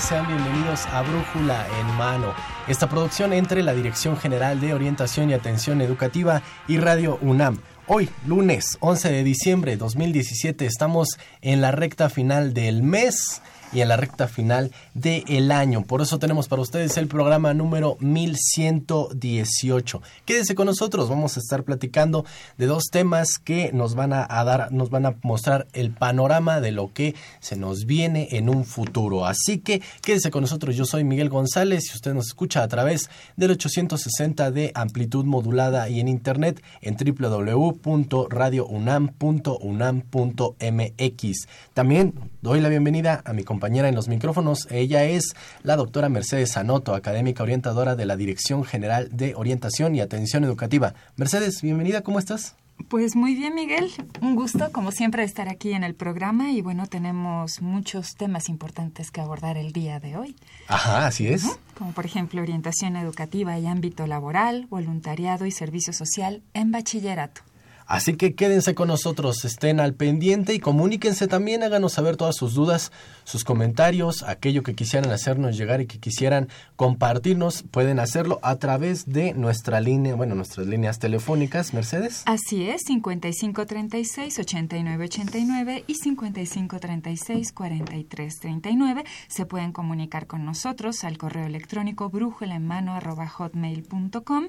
Sean bienvenidos a Brújula en Mano. Esta producción entre la Dirección General de Orientación y Atención Educativa y Radio UNAM. Hoy, lunes 11 de diciembre de 2017, estamos en la recta final del mes y en la recta final del el año. Por eso tenemos para ustedes el programa número 1118. Quédense con nosotros, vamos a estar platicando de dos temas que nos van a, dar, nos van a mostrar el panorama de lo que se nos viene en un futuro. Así que quédese con nosotros, yo soy Miguel González y usted nos escucha a través del 860 de amplitud modulada y en internet en www.radiounam.unam.mx. También doy la bienvenida a mi compañero compañera en los micrófonos. Ella es la doctora Mercedes Sanoto, académica orientadora de la Dirección General de Orientación y Atención Educativa. Mercedes, bienvenida, ¿cómo estás? Pues muy bien, Miguel. Un gusto, como siempre, estar aquí en el programa y bueno, tenemos muchos temas importantes que abordar el día de hoy. Ajá, así es. Como por ejemplo orientación educativa y ámbito laboral, voluntariado y servicio social en bachillerato. Así que quédense con nosotros, estén al pendiente y comuníquense también, háganos saber todas sus dudas, sus comentarios, aquello que quisieran hacernos llegar y que quisieran compartirnos, pueden hacerlo a través de nuestra línea, bueno, nuestras líneas telefónicas, Mercedes. Así es, 5536-8989 y 5536-4339. Se pueden comunicar con nosotros al correo electrónico brújula en mano hotmail.com.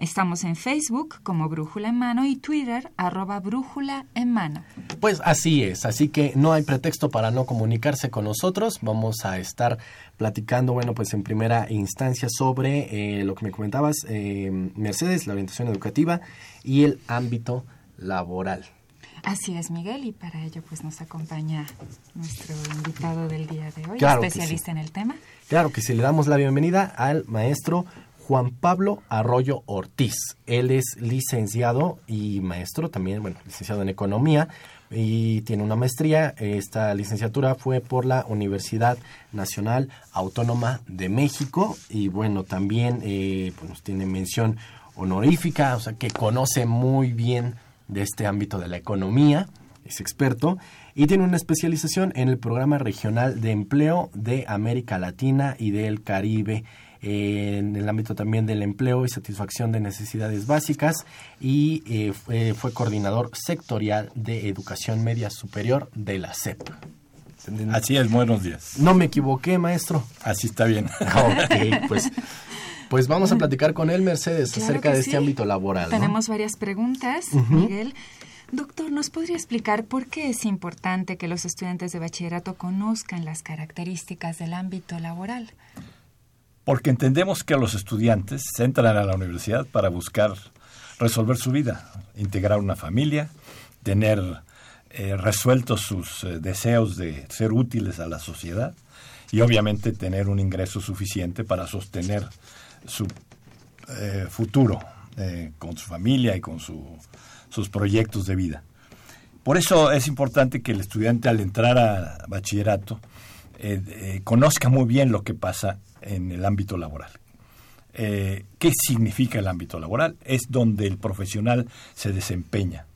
Estamos en Facebook como Brújula en Mano y Twitter arroba Brújula en Mano. Pues así es, así que no hay pretexto para no comunicarse con nosotros. Vamos a estar platicando, bueno, pues en primera instancia sobre eh, lo que me comentabas, eh, Mercedes, la orientación educativa y el ámbito laboral. Así es, Miguel, y para ello pues nos acompaña nuestro invitado del día de hoy, especialista en el tema. Claro que sí, le damos la bienvenida al maestro Juan Pablo Arroyo Ortiz. Él es licenciado y maestro también, bueno, licenciado en economía y tiene una maestría. Esta licenciatura fue por la Universidad Nacional Autónoma de México y bueno, también eh, pues, tiene mención honorífica, o sea que conoce muy bien de este ámbito de la economía, es experto y tiene una especialización en el Programa Regional de Empleo de América Latina y del Caribe en el ámbito también del empleo y satisfacción de necesidades básicas y eh, fue, coordinador sectorial de educación media superior de la CEP. Así es, buenos días. No me equivoqué, maestro. Así está bien. ok, pues, pues vamos a platicar con él, Mercedes, acerca de este ámbito laboral. Tenemos varias preguntas, Miguel. Doctor, ¿nos podría explicar por qué es importante que los estudiantes de bachillerato conozcan las características del ámbito laboral? Porque entendemos que los estudiantes entran a la universidad para buscar resolver su vida, integrar una familia, tener eh, resueltos sus eh, deseos de ser útiles a la sociedad y obviamente tener un ingreso suficiente para sostener su eh, futuro con su familia y con sus proyectos de vida. Por eso es importante que el estudiante al entrar a bachillerato conozca muy bien lo que pasa en el ámbito laboral. Eh, ¿Qué significa el ámbito laboral? Es donde el profesional se desempeña.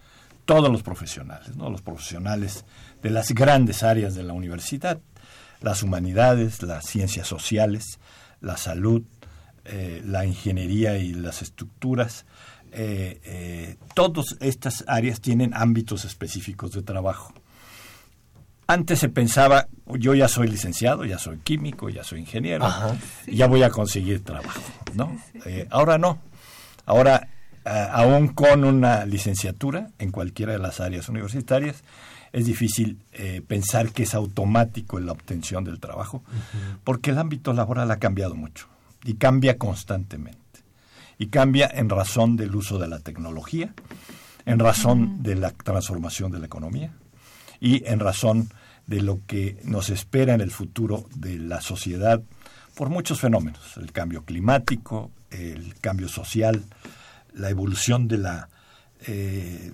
Todos los profesionales, ¿no? los profesionales de las grandes áreas de la universidad, las humanidades, las ciencias sociales, la salud, eh, la ingeniería y las estructuras. Eh, todas estas áreas tienen ámbitos específicos de trabajo. Antes se pensaba, yo ya soy licenciado, ya soy químico, ya soy ingeniero, ya voy a conseguir trabajo, ¿no? ahora no. Ahora, aún con una licenciatura en cualquiera de las áreas universitarias, es difícil pensar que es automático en la obtención del trabajo, porque el ámbito laboral ha cambiado mucho y cambia constantemente. Y cambia en razón del uso de la tecnología, en razón de la transformación de la economía y en razón de lo que nos espera en el futuro de la sociedad por muchos fenómenos, el cambio climático, el cambio social, la evolución de, la, eh,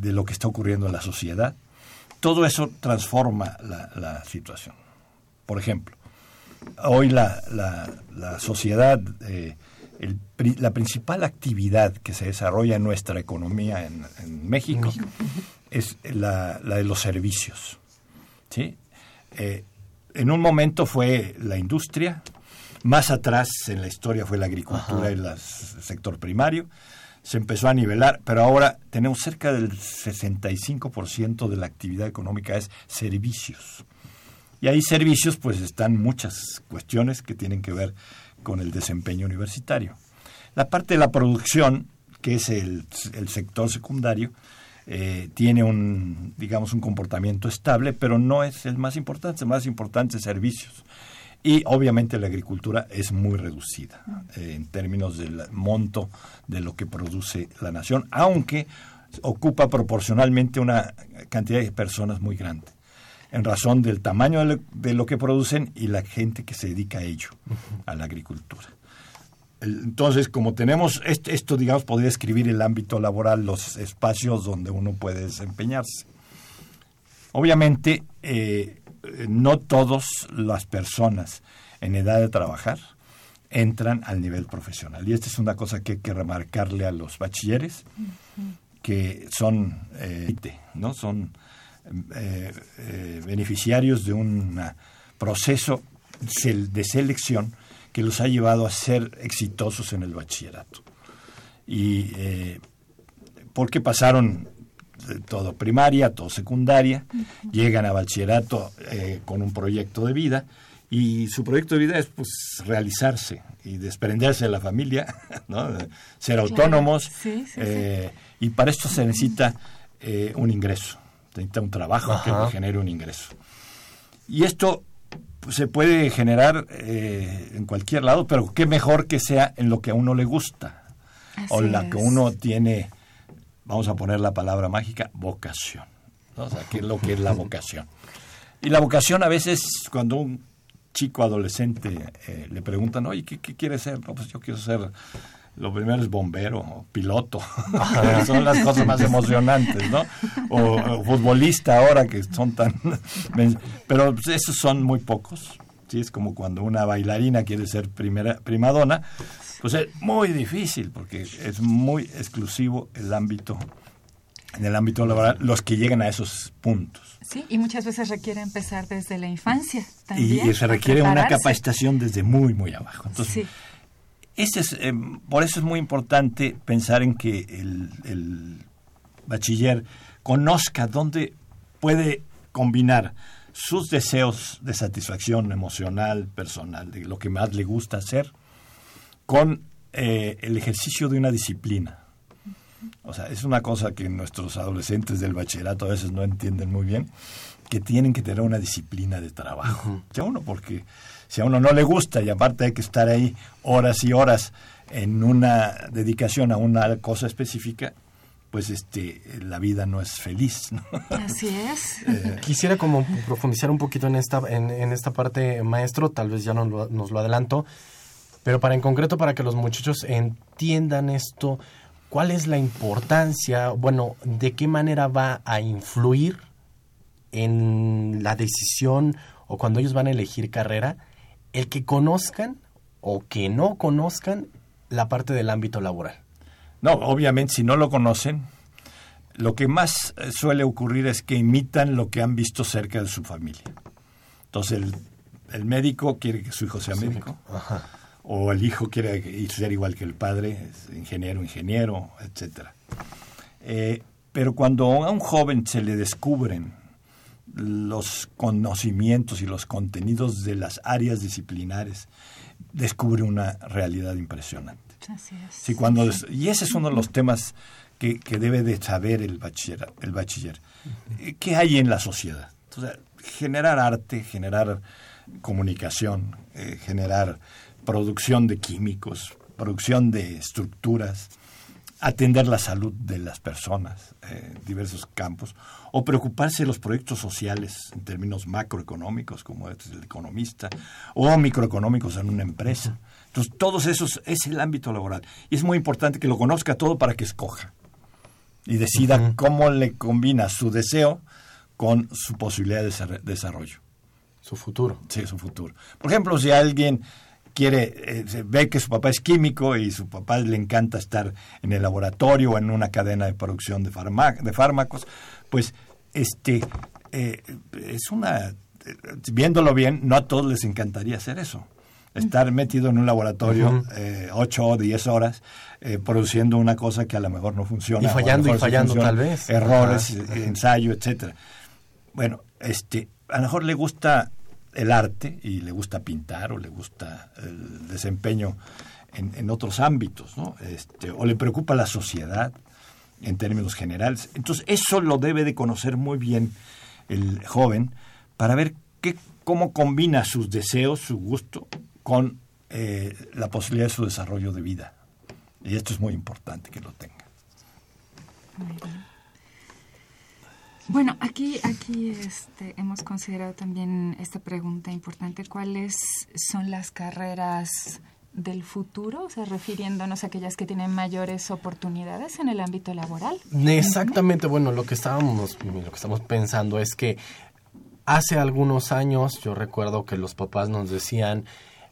de, lo que está ocurriendo en la sociedad. Todo eso transforma la, situación. Por ejemplo, hoy la, la, sociedad, eh, la principal actividad que se desarrolla en nuestra economía en, México es la, de los servicios. ¿sí? Eh, en un momento fue la industria, más atrás en la historia fue la agricultura y el sector primario, se empezó a nivelar, pero ahora tenemos cerca del 65% de la actividad económica es servicios. Y hay servicios, pues están muchas cuestiones que tienen que ver con el desempeño universitario. La parte de la producción, que es el, sector secundario, eh, tiene un, digamos, un comportamiento estable, pero no es el más importante, el más importante es servicios. Y obviamente la agricultura es muy reducida eh, en términos del monto de lo que produce la nación, aunque ocupa proporcionalmente una cantidad de personas muy grande en razón del tamaño de lo, que producen y la gente que se dedica a ello, a la agricultura. Entonces, como tenemos esto, digamos, podría escribir el ámbito laboral, los espacios donde uno puede desempeñarse. Obviamente, eh, no todas las personas en edad de trabajar entran al nivel profesional. Y esta es una cosa que hay que remarcarle a los bachilleres, que son, eh, ¿no? son eh, eh, beneficiarios de un proceso de selección que los ha llevado a ser exitosos en el bachillerato. Y eh, porque pasaron todo primaria, todo secundaria, llegan a bachillerato con un proyecto de vida y su proyecto de vida es pues realizarse y desprenderse de la familia, ser autónomos y para esto se necesita un ingreso. Necesita un trabajo que le genere un ingreso. Y esto se puede generar eh, en cualquier lado, pero qué mejor que sea en lo que a uno le gusta o la que uno tiene, vamos a poner la palabra mágica, vocación. O sea, qué es lo que es la vocación. Y la vocación a veces, cuando un chico adolescente eh, le preguntan, oye, ¿qué, ¿qué quieres ser? No, pues yo quiero ser lo primero es bombero, piloto, son las cosas más emocionantes, ¿no? O, futbolista ahora que son tan... Pero esos son muy pocos, ¿sí? Es como cuando una bailarina quiere ser primera primadona, pues es muy difícil porque es muy exclusivo el ámbito, en el ámbito laboral, los que llegan a esos puntos. Sí, y muchas veces requiere empezar desde la infancia también. Y, se requiere una capacitación desde muy, muy abajo. Entonces, sí es, eh, por eso es muy importante pensar en que el, bachiller conozca dónde puede combinar sus deseos de satisfacción emocional, personal, de lo que más le gusta hacer, con eh, el ejercicio de una disciplina. O sea, es una cosa que nuestros adolescentes del bachillerato a veces no entienden muy bien, que tienen que tener una disciplina de trabajo. Ya uno, porque si a uno no le gusta y aparte hay que estar ahí horas y horas en una dedicación a una cosa específica, pues este la vida no es feliz. Así es. Eh, quisiera como profundizar un poquito en esta, en, esta parte, maestro, tal vez ya nos lo, nos lo adelanto, pero para en concreto, para que los muchachos entiendan esto, ¿cuál es la importancia, bueno, de qué manera va a influir en la decisión o cuando ellos van a elegir carrera? el que conozcan o que no conozcan la parte del ámbito laboral. No, obviamente si no lo conocen, lo que más eh, suele ocurrir es que imitan lo que han visto cerca de su familia. Entonces el, el médico quiere que su hijo sea médico. Ajá. O el hijo quiere ser igual que el padre, es ingeniero, ingeniero, etcétera. Eh, pero cuando a un joven se le descubren los conocimientos y los contenidos de las áreas disciplinares, descubre una realidad impresionante. Así es. Sí, cuando y ese es uno de los temas que, que debe de saber el bachiller. El bachiller. Eh, ¿Qué hay en la sociedad? Entonces, generar arte, generar comunicación, eh, generar producción de químicos, producción de estructuras, atender la salud de las personas en diversos campos, o preocuparse de los proyectos sociales en términos macroeconómicos, como es el economista, o microeconómicos en una empresa. Entonces, todos esos es el ámbito laboral. Y es muy importante que lo conozca todo para que escoja y decida cómo le combina su deseo con su posibilidad de desarrollo. Su futuro. Sí, su futuro. Por ejemplo, si alguien quiere, eh, ve que su papá es químico y su papá le encanta estar en el laboratorio o en una cadena de producción de, farma- de fármacos, pues este eh, es una, eh, viéndolo bien, no a todos les encantaría hacer eso. Estar metido en un laboratorio eh, ocho o diez horas eh, produciendo una cosa que a lo mejor no funciona. Y fallando y fallando, funciona, tal vez. Errores, ensayo, etcétera. Bueno, este, a lo mejor le gusta el arte y le gusta pintar o le gusta el desempeño en, otros ámbitos, ¿no? Este, o le preocupa la sociedad en términos generales. Entonces, eso lo debe de conocer muy bien el joven para ver qué, cómo combina sus deseos, su gusto, con eh, la posibilidad de su desarrollo de vida. Y esto es muy importante que lo tenga. Muy. Bueno, aquí, aquí este, hemos considerado también esta pregunta importante. ¿Cuáles son las carreras del futuro? O sea, refiriéndonos a aquellas que tienen mayores oportunidades en el ámbito laboral. Exactamente, bueno, lo que estábamos, lo que estamos pensando es que hace algunos años yo recuerdo que los papás nos decían,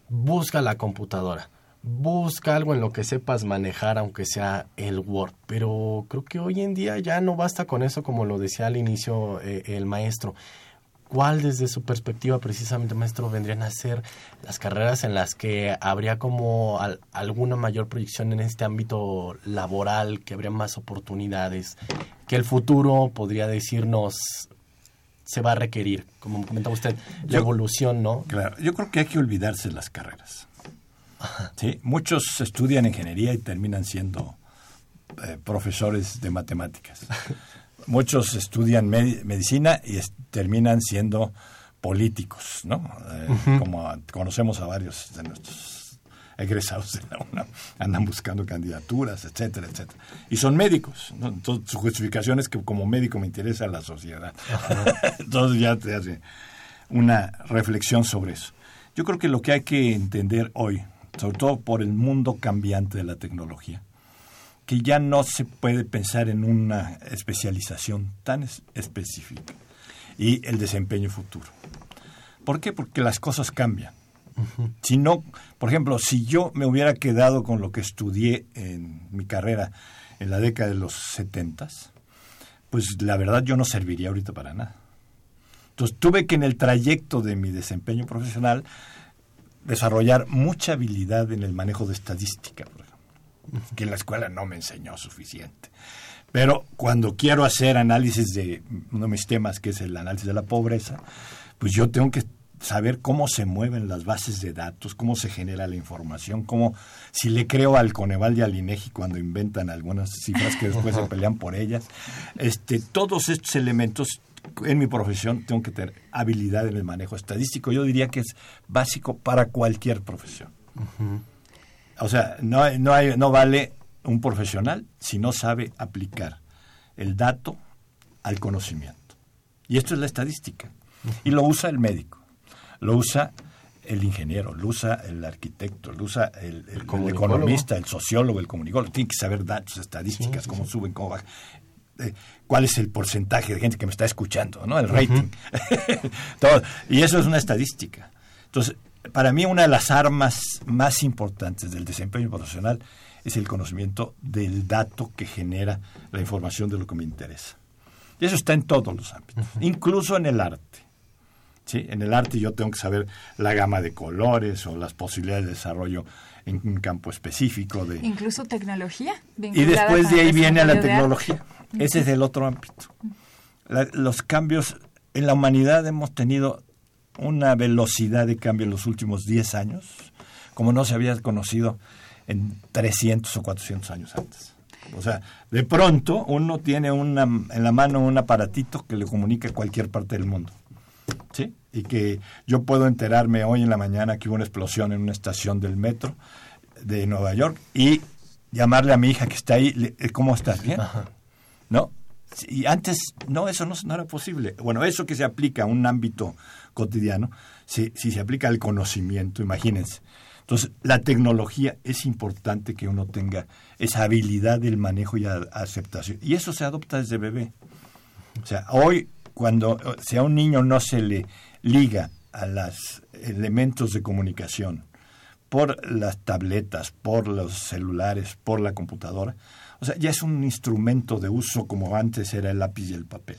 busca la computadora, busca algo en lo que sepas manejar, aunque sea el Word, pero creo que hoy en día ya no basta con eso, como lo decía al inicio eh, el maestro. ¿Cuál desde su perspectiva precisamente, maestro, vendrían a ser las carreras en las que habría como al- alguna mayor proyección en este ámbito laboral, que habría más oportunidades, que el futuro podría decirnos se va a requerir, como comentaba usted, la Yo- evolución, ¿no? Claro, yo creo que hay que olvidarse de las carreras. Sí, muchos estudian ingeniería y terminan siendo eh, profesores de matemáticas. Muchos estudian medi- medicina y terminan siendo políticos, ¿no? Eh, Como a- conocemos a varios de nuestros egresados de la UNAM, andan buscando candidaturas, etcétera, etcétera. Y son médicos, ¿no? Entonces su justificación es que como médico me interesa la sociedad. Entonces ya te hace una reflexión sobre eso. Yo creo que lo que hay que entender hoy, sobre todo por el mundo cambiante de la tecnología, que ya no se puede pensar en una especialización tan es- específica y el desempeño futuro. ¿Por qué? Porque las cosas cambian. Si no, por ejemplo, si yo me hubiera quedado con lo que estudié en mi carrera en la década de los setentas, pues la verdad yo no serviría ahorita para nada. Entonces tuve que en el trayecto de mi desempeño profesional desarrollar mucha habilidad en el manejo de estadística, por ejemplo, que en la escuela no me enseñó suficiente. Pero cuando quiero hacer análisis de uno de mis temas, que es el análisis de la pobreza, pues yo tengo que saber cómo se mueven las bases de datos, cómo se genera la información, cómo si le creo al Coneval y al INEGI cuando inventan algunas cifras que después se pelean por ellas. Este, todos estos elementos en mi profesión tengo que tener habilidad en el manejo estadístico. Yo diría que es básico para cualquier profesión. O sea, no, no, hay, no vale un profesional si no sabe aplicar el dato al conocimiento. Y esto es la estadística. Y lo usa el médico, lo usa el ingeniero, lo usa el arquitecto, lo usa el, el- el comunicólogo. economista, el sociólogo, el comunicólogo. Tiene que saber datos, estadísticas, cómo suben, cómo bajan. Eh, cuál es el porcentaje de gente que me está escuchando, ¿no? El rating. Todo. Y eso es una estadística. Entonces, para mí una de las armas más importantes del desempeño profesional es el conocimiento del dato que genera la información de lo que me interesa. Y eso está en todos los ámbitos, incluso en el arte. ¿sí? En el arte yo tengo que saber la gama de colores o las posibilidades de desarrollo en un campo específico. De... Incluso tecnología. Y después de ahí viene la tecnología. Ese es el otro ámbito. los cambios en la humanidad hemos tenido una velocidad de cambio en los últimos 10 años, como no se había conocido en 300 o 400 años antes. O sea, de pronto uno tiene una, en la mano un aparatito que le comunica a cualquier parte del mundo. ¿Sí? Y que yo puedo enterarme hoy en la mañana que hubo una explosión en una estación del metro de Nueva York y llamarle a mi hija que está ahí, ¿cómo estás? ¿Bien? ¿No? Y antes, no, eso no, no, era posible. Bueno, eso que se aplica a un ámbito cotidiano, si, si se aplica al conocimiento, imagínense. Entonces, la tecnología es importante que uno tenga esa habilidad del manejo y aceptación. Y eso se adopta desde bebé. O sea, hoy, cuando si a un niño no se le liga a los elementos de comunicación por las tabletas, por los celulares, por la computadora, o sea, ya es un instrumento de uso como antes era el lápiz y el papel.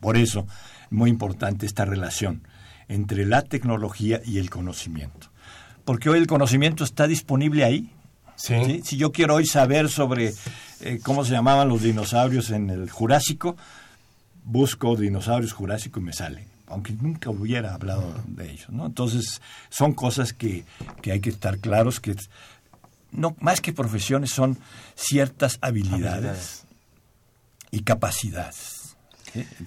Por eso, muy importante esta relación entre la tecnología y el conocimiento. Porque hoy el conocimiento está disponible ahí. Sí. Si yo quiero hoy saber sobre eh, cómo se llamaban los dinosaurios en el Jurásico, busco dinosaurios jurásicos y me sale, aunque nunca hubiera hablado de ellos. ¿no? Entonces, son cosas que, que hay que estar claros que no más que profesiones son ciertas habilidades, y capacidades.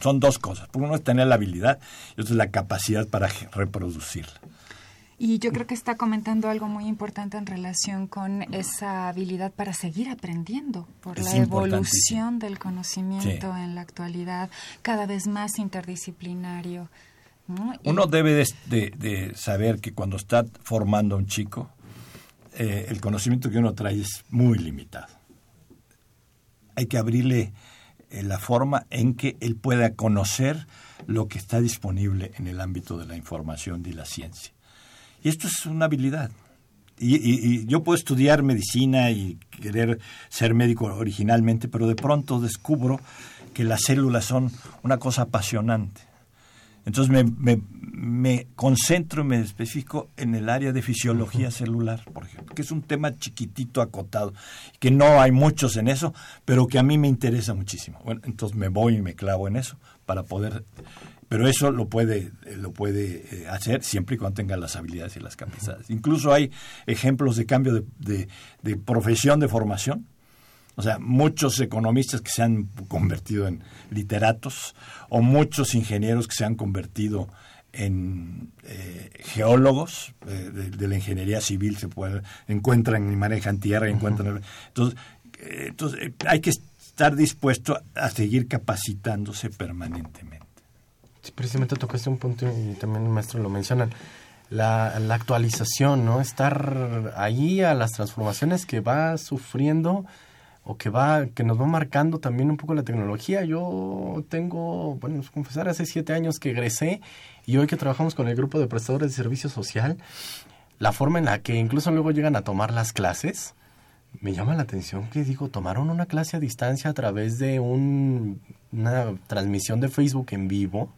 Son dos cosas. Uno es tener la habilidad y otro es la capacidad para reproducirla. Y yo creo que está comentando algo muy importante en relación con esa habilidad para seguir aprendiendo por la evolución del conocimiento en la actualidad, cada vez más interdisciplinario. Uno debe de, saber que cuando está formando a un chico, eh, el conocimiento que uno trae es muy limitado. Hay que abrirle eh, la forma en que él pueda conocer lo que está disponible en el ámbito de la información y la ciencia. Y esto es una habilidad. Y, yo puedo estudiar medicina y querer ser médico originalmente, pero de pronto descubro que las células son una cosa apasionante. Entonces me, me, concentro y me especifico en el área de fisiología celular, por ejemplo, que es un tema chiquitito, acotado, que no hay muchos en eso, pero que a mí me interesa muchísimo. Bueno, entonces me voy y me clavo en eso para poder... Pero eso lo puede, lo puede eh, hacer siempre y cuando tenga las habilidades y las capacidades. Incluso hay ejemplos de cambio de, de profesión, de formación, o sea, muchos economistas que se han convertido en literatos o muchos ingenieros que se han convertido en eh, geólogos eh, de, la ingeniería civil se puede, encuentran y manejan tierra y encuentran entonces, eh, entonces hay que estar dispuesto a seguir capacitándose permanentemente. Sí, precisamente tocaste un punto y también el maestro lo mencionan la, la actualización no estar ahí a las transformaciones que va sufriendo o que va que nos va marcando también un poco la tecnología. Yo tengo, bueno, confesar, hace siete años que egresé y hoy que trabajamos con el grupo de prestadores de servicio social, la forma en la que incluso luego llegan a tomar las clases, me llama la atención que digo, tomaron una clase a distancia a través de un, una transmisión de Facebook en vivo.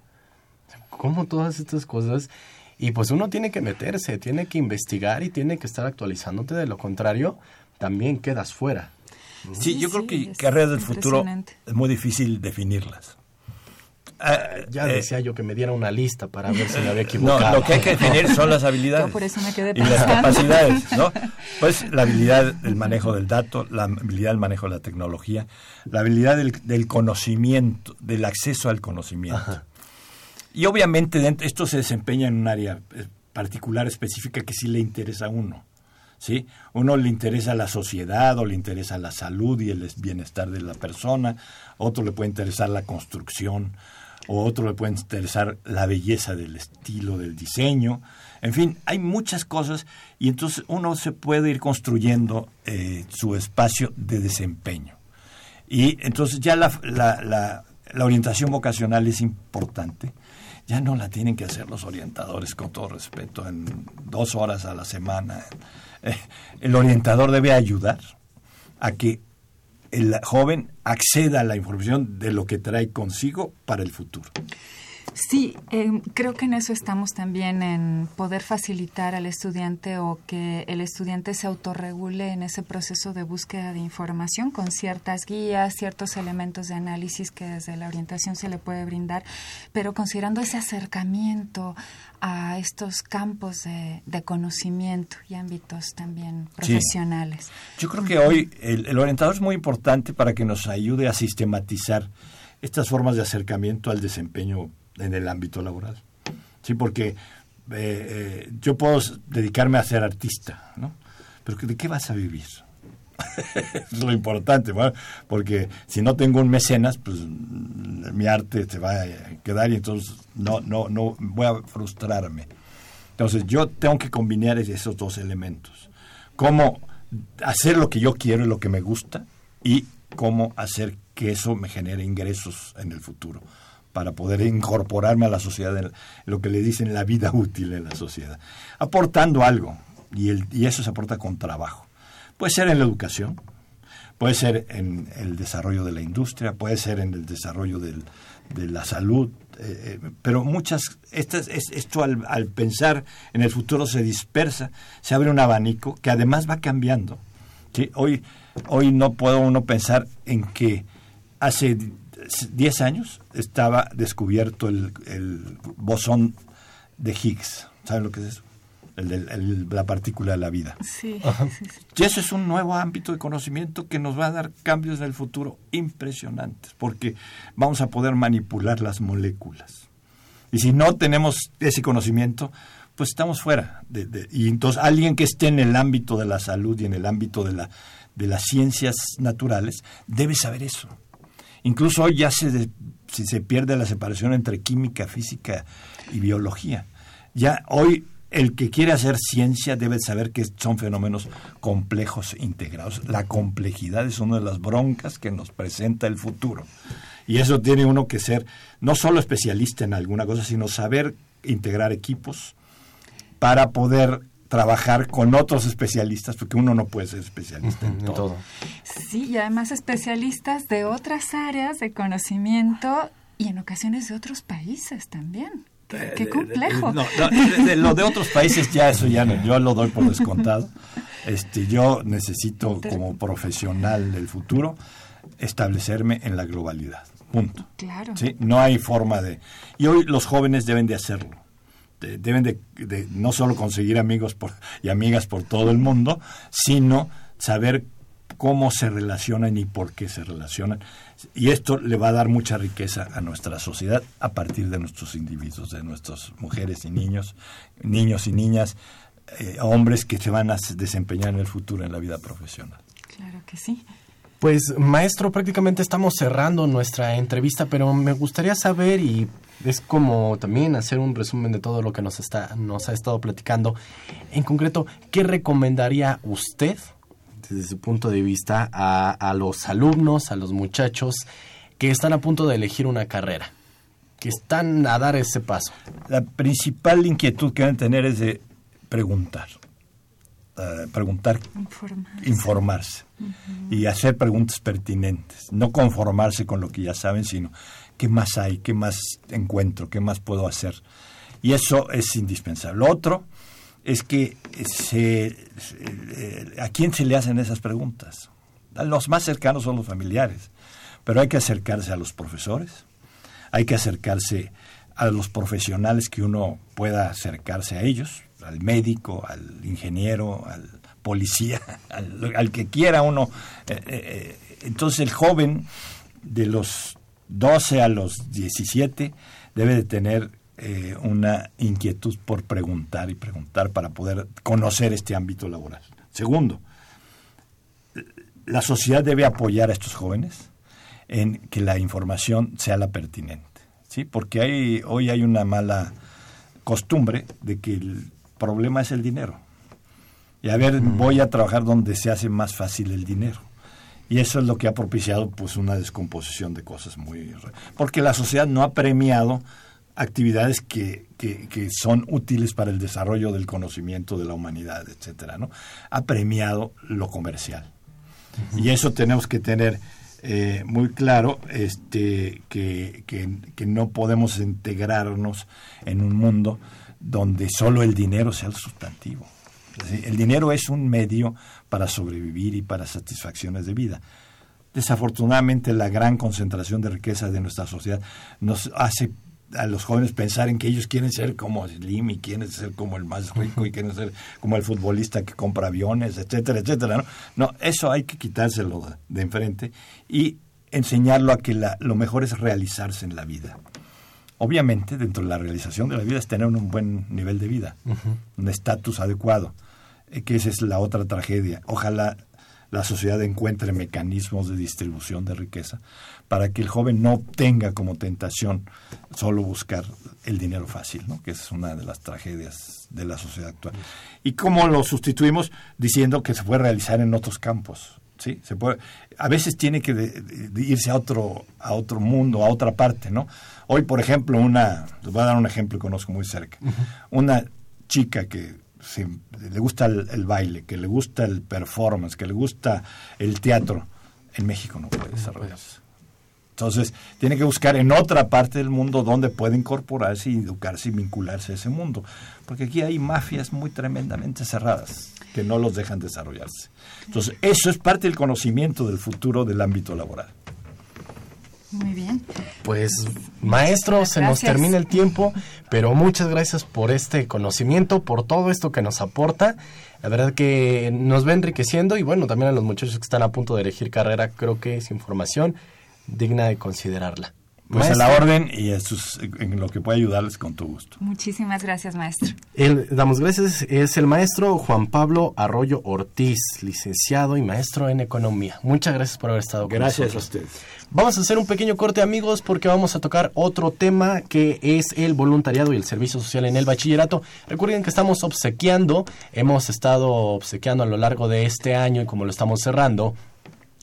¿Cómo todas estas cosas? Y pues uno tiene que meterse, tiene que investigar y tiene que estar actualizándote, de lo contrario, también quedas fuera. Sí, yo creo que carreras del futuro es muy difícil definirlas. Ah, ya eh, decía yo que me diera una lista para ver si me había equivocado. No, lo que hay que definir son las habilidades. y las capacidades, ¿no? Pues la habilidad del manejo del dato, la habilidad del manejo de la tecnología, la habilidad del, conocimiento, del acceso al conocimiento. Y obviamente esto se desempeña en un área eh, particular, específica, que sí le interesa a uno. ¿Sí? Uno le interesa la sociedad o le interesa la salud y el bienestar de la persona, otro le puede interesar la construcción, o otro le puede interesar la belleza del estilo, del diseño. En fin, hay muchas cosas y entonces uno se puede ir construyendo eh, su espacio de desempeño. Y entonces ya la, la, la orientación vocacional es importante ya no la tienen que hacer los orientadores, con todo respeto, en dos horas a la semana. El orientador debe ayudar a que el joven acceda a la información de lo que trae consigo para el futuro. Sí, eh, creo que en eso estamos también, en poder facilitar al estudiante o que el estudiante se autorregule en ese proceso de búsqueda de información con ciertas guías, ciertos elementos de análisis que desde la orientación se le puede brindar, pero considerando ese acercamiento a estos campos de, conocimiento y ámbitos también profesionales. Yo creo que hoy el orientador es muy importante para que nos ayude a sistematizar estas formas de acercamiento al desempeño en el ámbito laboral. Sí, porque eh, eh, yo puedo dedicarme a ser artista, ¿no? Pero ¿de qué vas a vivir? es lo importante, porque si no tengo un mecenas, pues mi arte se va a quedar y entonces no, no, no voy a frustrarme. Entonces yo tengo que combinar esos dos elementos. Cómo hacer lo que yo quiero y lo que me gusta y cómo hacer que eso me genere ingresos en el futuro para poder incorporarme a la sociedad, lo que le dicen la vida útil en la sociedad, aportando algo, y, el, y eso se aporta con trabajo. Puede ser en la educación, puede ser en el desarrollo de la industria, puede ser en el desarrollo del, de la salud, eh, eh, pero muchas, esto, esto al, pensar en el futuro se dispersa, se abre un abanico que además va cambiando. Hoy, hoy no puedo uno pensar en que hace 10 años estaba descubierto el, el, bosón de Higgs. ¿Saben lo que es eso? El, la partícula de la vida. Sí, Y eso es un nuevo ámbito de conocimiento que nos va a dar cambios en el futuro impresionantes, porque vamos a poder manipular las moléculas. Y si no tenemos ese conocimiento, pues estamos fuera. De, y entonces alguien que esté en el ámbito de la salud y en el ámbito de, la, de las ciencias naturales debe saber eso. Incluso hoy ya se, se pierde la separación entre química, física y biología. Ya hoy el que quiere hacer ciencia debe saber que son fenómenos complejos integrados. La complejidad es una de las broncas que nos presenta el futuro. Y eso tiene uno que ser no solo especialista en alguna cosa, sino saber integrar equipos para poder trabajar con otros especialistas, porque uno no puede ser especialista en, todo. Sí, y además especialistas de otras áreas de conocimiento y en ocasiones de otros países también. Qué, complejo. No, de, lo de otros países ya eso ya no, yo lo doy por descontado. Este, yo necesito como profesional del futuro establecerme en la globalidad. Punto. Claro. ¿Sí? No hay forma de. Y hoy los jóvenes deben de hacerlo deben de, no solo conseguir amigos por, y amigas por todo el mundo, sino saber cómo se relacionan y por qué se relacionan. Y esto le va a dar mucha riqueza a nuestra sociedad a partir de nuestros individuos, de nuestras mujeres y niños, niños y niñas, eh, hombres que se van a desempeñar en el futuro en la vida profesional. Claro que sí. Pues maestro, prácticamente estamos cerrando nuestra entrevista, pero me gustaría saber y es como también hacer un resumen de todo lo que nos está nos ha estado platicando. En concreto, ¿qué recomendaría usted desde su punto de vista a, a los alumnos, a los muchachos que están a punto de elegir una carrera, que están a dar ese paso? La principal inquietud que deben tener es de preguntar. Eh, preguntar, informarse, y hacer preguntas pertinentes, no conformarse con lo que ya saben, sino qué más hay, qué más encuentro, qué más puedo hacer. Y eso es indispensable. Otro es que eh, a quién se le hacen esas preguntas. Los más cercanos son los familiares, pero hay que acercarse a los profesores, hay que acercarse a los profesionales que uno pueda acercarse a ellos, al médico, al ingeniero, al policía, al, que quiera uno. Eh, eh, entonces el joven de los 12 a los 17 debe de tener eh, una inquietud por preguntar y preguntar para poder conocer este ámbito laboral. Segundo, la sociedad debe apoyar a estos jóvenes en que la información sea la pertinente, ¿sí? Porque hay, hoy hay una mala costumbre de que el problema es el dinero. Y a ver, voy a trabajar donde se hace más fácil el dinero. Y eso es lo que ha propiciado pues una descomposición de cosas muy... Porque la sociedad no ha premiado actividades que, que, son útiles para el desarrollo del conocimiento de la humanidad, etcétera, ¿no? Ha premiado lo comercial. Y eso tenemos que tener eh, muy claro este, que, que, que no podemos integrarnos en un mundo donde solo el dinero sea el sustantivo. El dinero es un medio para sobrevivir y para satisfacciones de vida. Desafortunadamente, la gran concentración de riqueza de nuestra sociedad nos hace a los jóvenes pensar en que ellos quieren ser como Slim y quieren ser como el más rico y quieren ser como el futbolista que compra aviones, etcétera, etcétera. No, no eso hay que quitárselo de, enfrente y enseñarlo a que la, lo mejor es realizarse en la vida. Obviamente, dentro de la realización de la vida es tener un buen nivel de vida, un estatus adecuado, que esa es la otra tragedia. Ojalá la sociedad encuentre mecanismos de distribución de riqueza para que el joven no tenga como tentación solo buscar el dinero fácil, ¿no? que es una de las tragedias de la sociedad actual. ¿Y cómo lo sustituimos? Diciendo que se puede realizar en otros campos. ¿sí? Se puede, a veces tiene que irse a otro, a otro mundo, a otra parte. ¿no? Hoy, por ejemplo, una, les voy a dar un ejemplo que conozco muy cerca, una chica que le gusta el, baile, que le gusta el performance, que le gusta el teatro, en México no puede desarrollarse. Entonces, tiene que buscar en otra parte del mundo donde puede incorporarse y educarse y vincularse a ese mundo. Porque aquí hay mafias muy tremendamente cerradas que no los dejan desarrollarse. Entonces, eso es parte del conocimiento del futuro del ámbito laboral. Muy bien. Pues, maestro, se nos termina el tiempo, pero muchas gracias por este conocimiento, por todo esto que nos aporta. La verdad que nos va enriqueciendo y bueno, también a los muchachos que están a punto de elegir carrera, creo que es información digna de considerarla. Pues a la orden y en lo que pueda ayudarles con tu gusto. Muchísimas gracias, maestro. El, damos gracias, es el maestro Juan Pablo Arroyo Ortiz, licenciado y maestro en economía. Muchas gracias por haber estado con nosotros. Gracias a ustedes. Vamos a hacer un pequeño corte, amigos, porque vamos a tocar otro tema que es el voluntariado y el servicio social en el bachillerato. Recuerden que estamos obsequiando, hemos estado obsequiando a lo largo de este año y como lo estamos cerrando,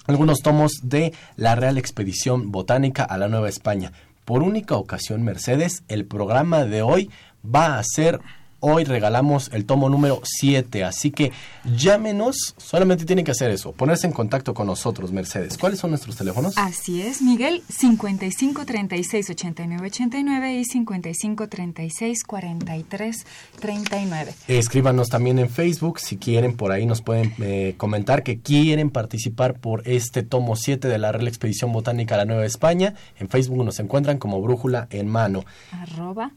algunos tomos de la Real Expedición Botánica a la Nueva España. Por única ocasión, Mercedes, el programa de hoy va a ser Hoy regalamos el tomo número 7, así que llámenos, solamente tienen que hacer eso, ponerse en contacto con nosotros, Mercedes. ¿Cuáles son nuestros teléfonos? Así es, Miguel, 55 36 89 89 y 55 36 43 39. Escríbanos también en Facebook, si quieren, por ahí nos pueden eh, comentar que quieren participar por este tomo 7 de la Real Expedición Botánica a la Nueva España. En Facebook nos encuentran como Brújula en Mano. Arroba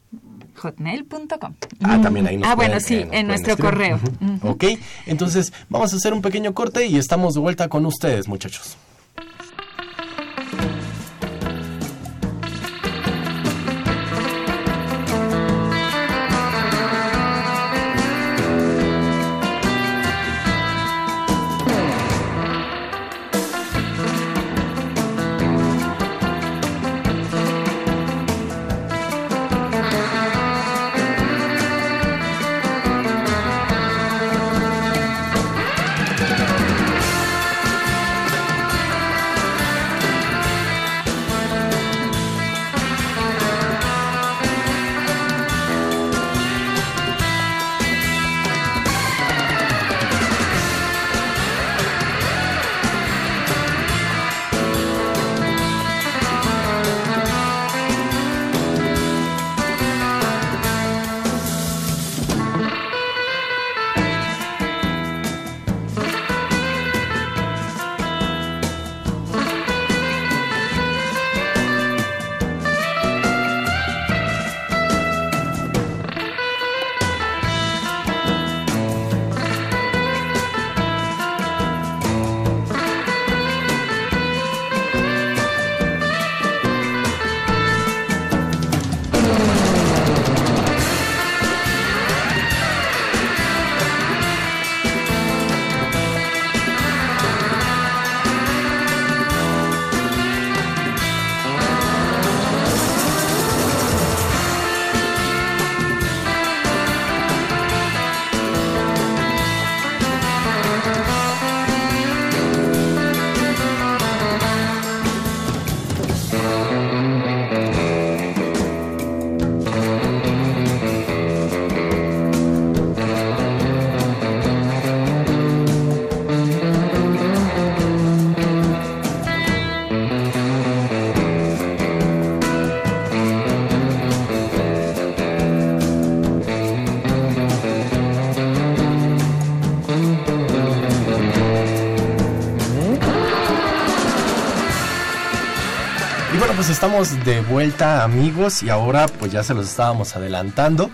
hotmail.com. Ah, también ahí nos Ah, bueno, sí, en nuestro correo. Ok, entonces vamos a hacer un pequeño corte y estamos de vuelta con ustedes, muchachos. Estamos de vuelta amigos y ahora pues ya se los estábamos adelantando.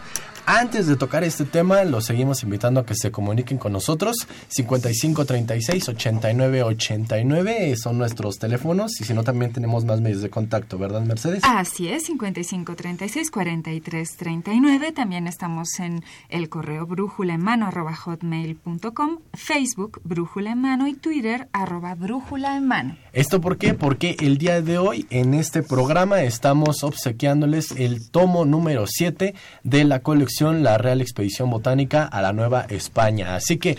Antes de tocar este tema, los seguimos invitando a que se comuniquen con nosotros. 5536-8989 son nuestros teléfonos y si no también tenemos más medios de contacto, ¿verdad Mercedes? Así es, 5536-4339. También estamos en el correo brújula en mano arroba hotmail.com, Facebook brújula en mano y Twitter arroba brújula en mano. ¿Esto por qué? Porque el día de hoy en este programa estamos obsequiándoles el tomo número 7 de la colección La Real Expedición Botánica a la Nueva España. Así que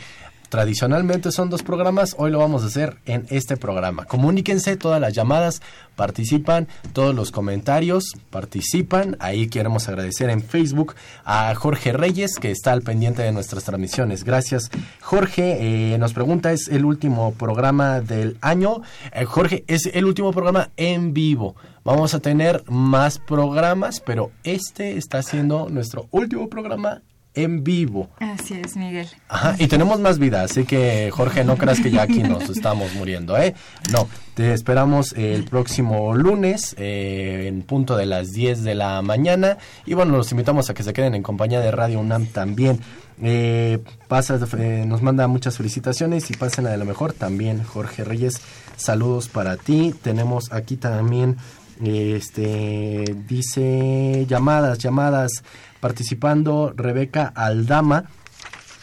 tradicionalmente son dos programas, hoy lo vamos a hacer en este programa. Comuníquense, todas las llamadas participan, todos los comentarios participan. Ahí queremos agradecer en Facebook a Jorge Reyes que está al pendiente de nuestras transmisiones. Gracias, Jorge. Eh, nos pregunta, ¿es el último programa del año? Eh, Jorge, es el último programa en vivo. Vamos a tener más programas, pero este está siendo nuestro último programa en vivo. Así es, Miguel. Ajá, y tenemos más vida, así que Jorge, no creas que ya aquí nos estamos muriendo, ¿eh? No, te esperamos el próximo lunes eh, en punto de las 10 de la mañana y bueno, los invitamos a que se queden en compañía de Radio UNAM también. Eh, pasa, eh, nos manda muchas felicitaciones y pasen a de lo mejor también, Jorge Reyes. Saludos para ti. Tenemos aquí también este dice llamadas, llamadas participando Rebeca Aldama.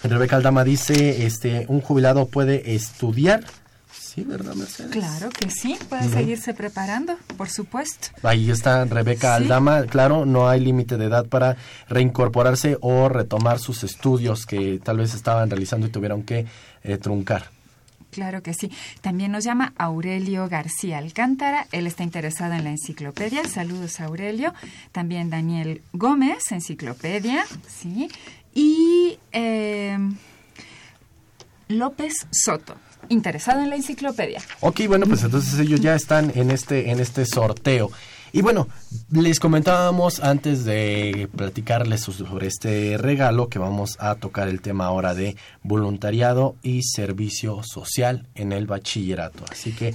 Rebeca Aldama dice, este, un jubilado puede estudiar. Sí, ¿verdad, Mercedes? Claro que sí, puede seguirse preparando, por supuesto. Ahí está Rebeca Aldama. Claro, no hay límite de edad para reincorporarse o retomar sus estudios que tal vez estaban realizando y tuvieron que eh, truncar. Claro que sí. También nos llama Aurelio García Alcántara. Él está interesado en la enciclopedia. Saludos, Aurelio. También Daniel Gómez, enciclopedia. Sí. Y eh, López Soto, interesado en la enciclopedia. Ok, bueno, pues entonces ellos ya están en este, en este sorteo. Y bueno, les comentábamos antes de platicarles sobre este regalo que vamos a tocar el tema ahora de voluntariado y servicio social en el bachillerato. Así que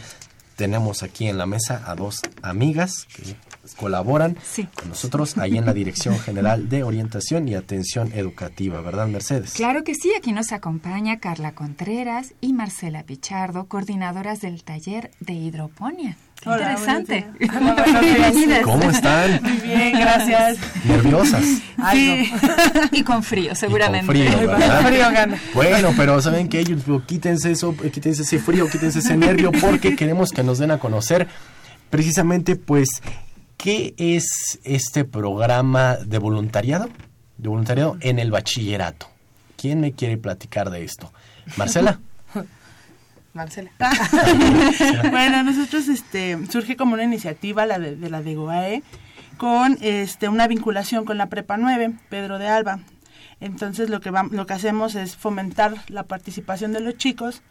tenemos aquí en la mesa a dos amigas que colaboran con nosotros ahí en la Dirección General de Orientación y Atención Educativa, ¿verdad, Mercedes? Claro que sí, aquí nos acompaña Carla Contreras y Marcela Pichardo, coordinadoras del taller de hidroponía. Qué Hola, interesante. ¿Cómo están? Muy bien, gracias. ¿Nerviosas? Ay, y con frío, seguramente. con frío, ¿verdad? Frío gana. Bueno, pero saben que ellos quítense eso, quítense ese frío, quítense ese nervio, porque queremos que nos den a conocer precisamente, pues, qué es este programa de voluntariado, de voluntariado en el bachillerato. ¿Quién me quiere platicar de esto? Marcela. Marcela. bueno, nosotros este surge como una iniciativa la de, de la de GOAE con este una vinculación con la Prepa 9, Pedro de Alba. Entonces lo que va- lo que hacemos es fomentar la participación de los chicos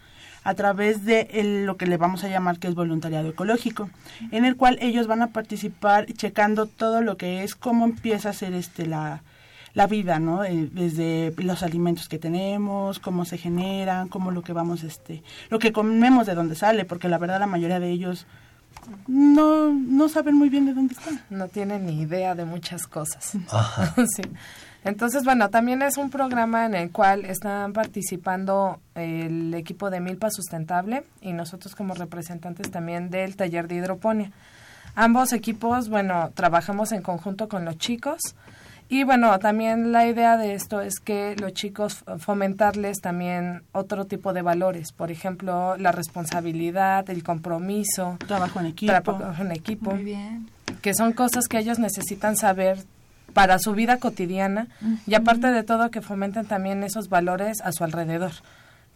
a través de el- lo que le vamos a llamar que es voluntariado ecológico, en el cual ellos van a participar checando todo lo que es cómo empieza a ser este la la vida, ¿no? Eh, desde los alimentos que tenemos, cómo se generan, cómo lo que vamos, este, lo que comemos de dónde sale, porque la verdad la mayoría de ellos no, no saben muy bien de dónde están. no tienen ni idea de muchas cosas. Ajá. Sí. Entonces, bueno, también es un programa en el cual están participando el equipo de Milpa Sustentable y nosotros como representantes también del taller de hidroponía. Ambos equipos, bueno, trabajamos en conjunto con los chicos y bueno, también la idea de esto es que los chicos fomentarles también otro tipo de valores, por ejemplo, la responsabilidad, el compromiso, Trabajo en equipo. trabajo en equipo Muy bien. que son cosas que ellos necesitan saber para su vida cotidiana y aparte de todo que fomenten también esos valores a su alrededor,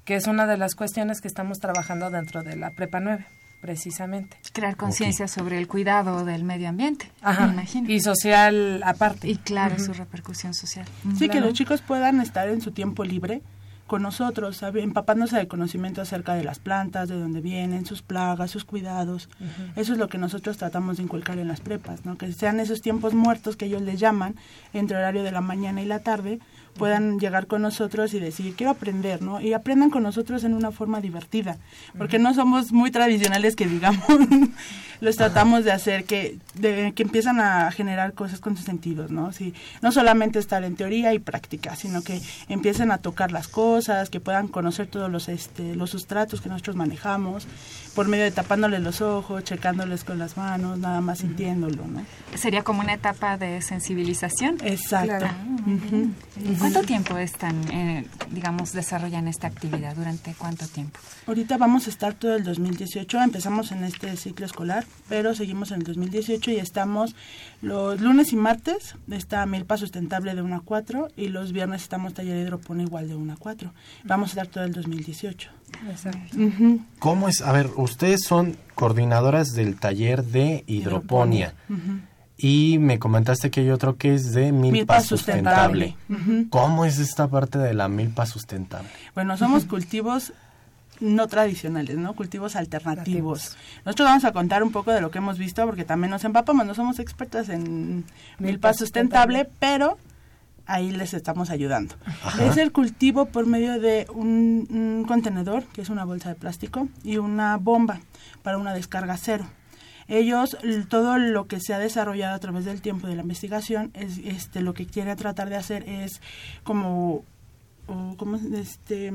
que es una de las cuestiones que estamos trabajando dentro de la Prepa 9, precisamente. Crear conciencia sobre el cuidado del medio ambiente, Ajá. me imagino. Y social aparte. Y claro, su repercusión social. Sí, que los chicos puedan estar en su tiempo libre con nosotros, sabe- empapándose de conocimiento acerca de las plantas, de dónde vienen, sus plagas, sus cuidados. Eso es lo que nosotros tratamos de inculcar en las prepas, ¿no? Que sean esos tiempos muertos que ellos les llaman, entre horario de la mañana y la tarde, puedan llegar con nosotros y decir, quiero aprender, ¿no? Y aprendan con nosotros en una forma divertida, porque no somos muy tradicionales que digamos, los tratamos de hacer que, de, que empiezan a generar cosas con sus sentidos, ¿no? Sí, no solamente estar en teoría y práctica, sino que empiecen a tocar las cosas, que puedan conocer todos los, este, los sustratos que nosotros manejamos, por medio de tapándoles los ojos, checándoles con las manos, nada más sintiéndolo, ¿no? Sería como una etapa de sensibilización. Exacto. Ujú. ¿Cuánto tiempo están, eh, digamos, desarrollan esta actividad? ¿Durante cuánto tiempo? Ahorita vamos a estar todo el 2018, empezamos en este ciclo escolar, pero seguimos en el 2018 y estamos los lunes y martes, está Milpa Sustentable de 1 a 4 y los viernes estamos Taller de Hidropone igual de 1 a 4. Vamos a estar todo el 2018. Ujú. ¿Cómo es? A ver, ustedes son coordinadoras del taller de hidroponía. Ujú. Y me comentaste que hay otro que es de milpa, Milpa sustentable. ¿Cómo es esta parte de la milpa sustentable? Bueno, somos cultivos no tradicionales, ¿no? Cultivos alternativos. Nosotros vamos a contar un poco de lo que hemos visto porque también nos empapamos, no somos expertas en milpa sustentable, pero ahí les estamos ayudando. Es el cultivo por medio de un, un contenedor, que es una bolsa de plástico, y una bomba para una descarga cero. Ellos, todo lo que se ha desarrollado a través del tiempo de la investigación, es este lo que quiere tratar de hacer es como, o, ¿cómo es? este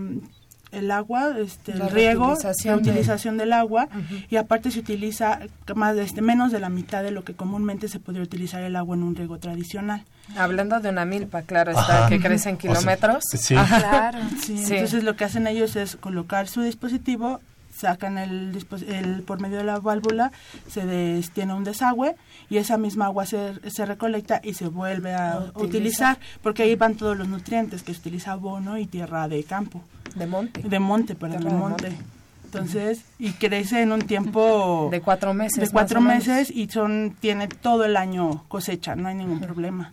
el agua, este, La el riego, la de- utilización del agua y aparte se utiliza más de este, menos de la mitad de lo que comúnmente se podría utilizar el agua en un riego tradicional. Hablando de una milpa, claro está, Ajá. que crece en O sea, kilómetros. sí. Claro. Sí, Sí. Entonces lo que hacen ellos es colocar su dispositivo, sacan el, el por medio de la válvula, se des- tiene un desagüe y esa misma agua se, se recolecta y se vuelve a Utilizar. utilizar, porque ahí van todos los nutrientes que se utiliza abono y tierra de campo, De monte. de monte, perdón, de monte. monte. Entonces, y crece en un tiempo De cuatro meses. de cuatro meses y son tiene todo el año cosecha, no hay ningún problema.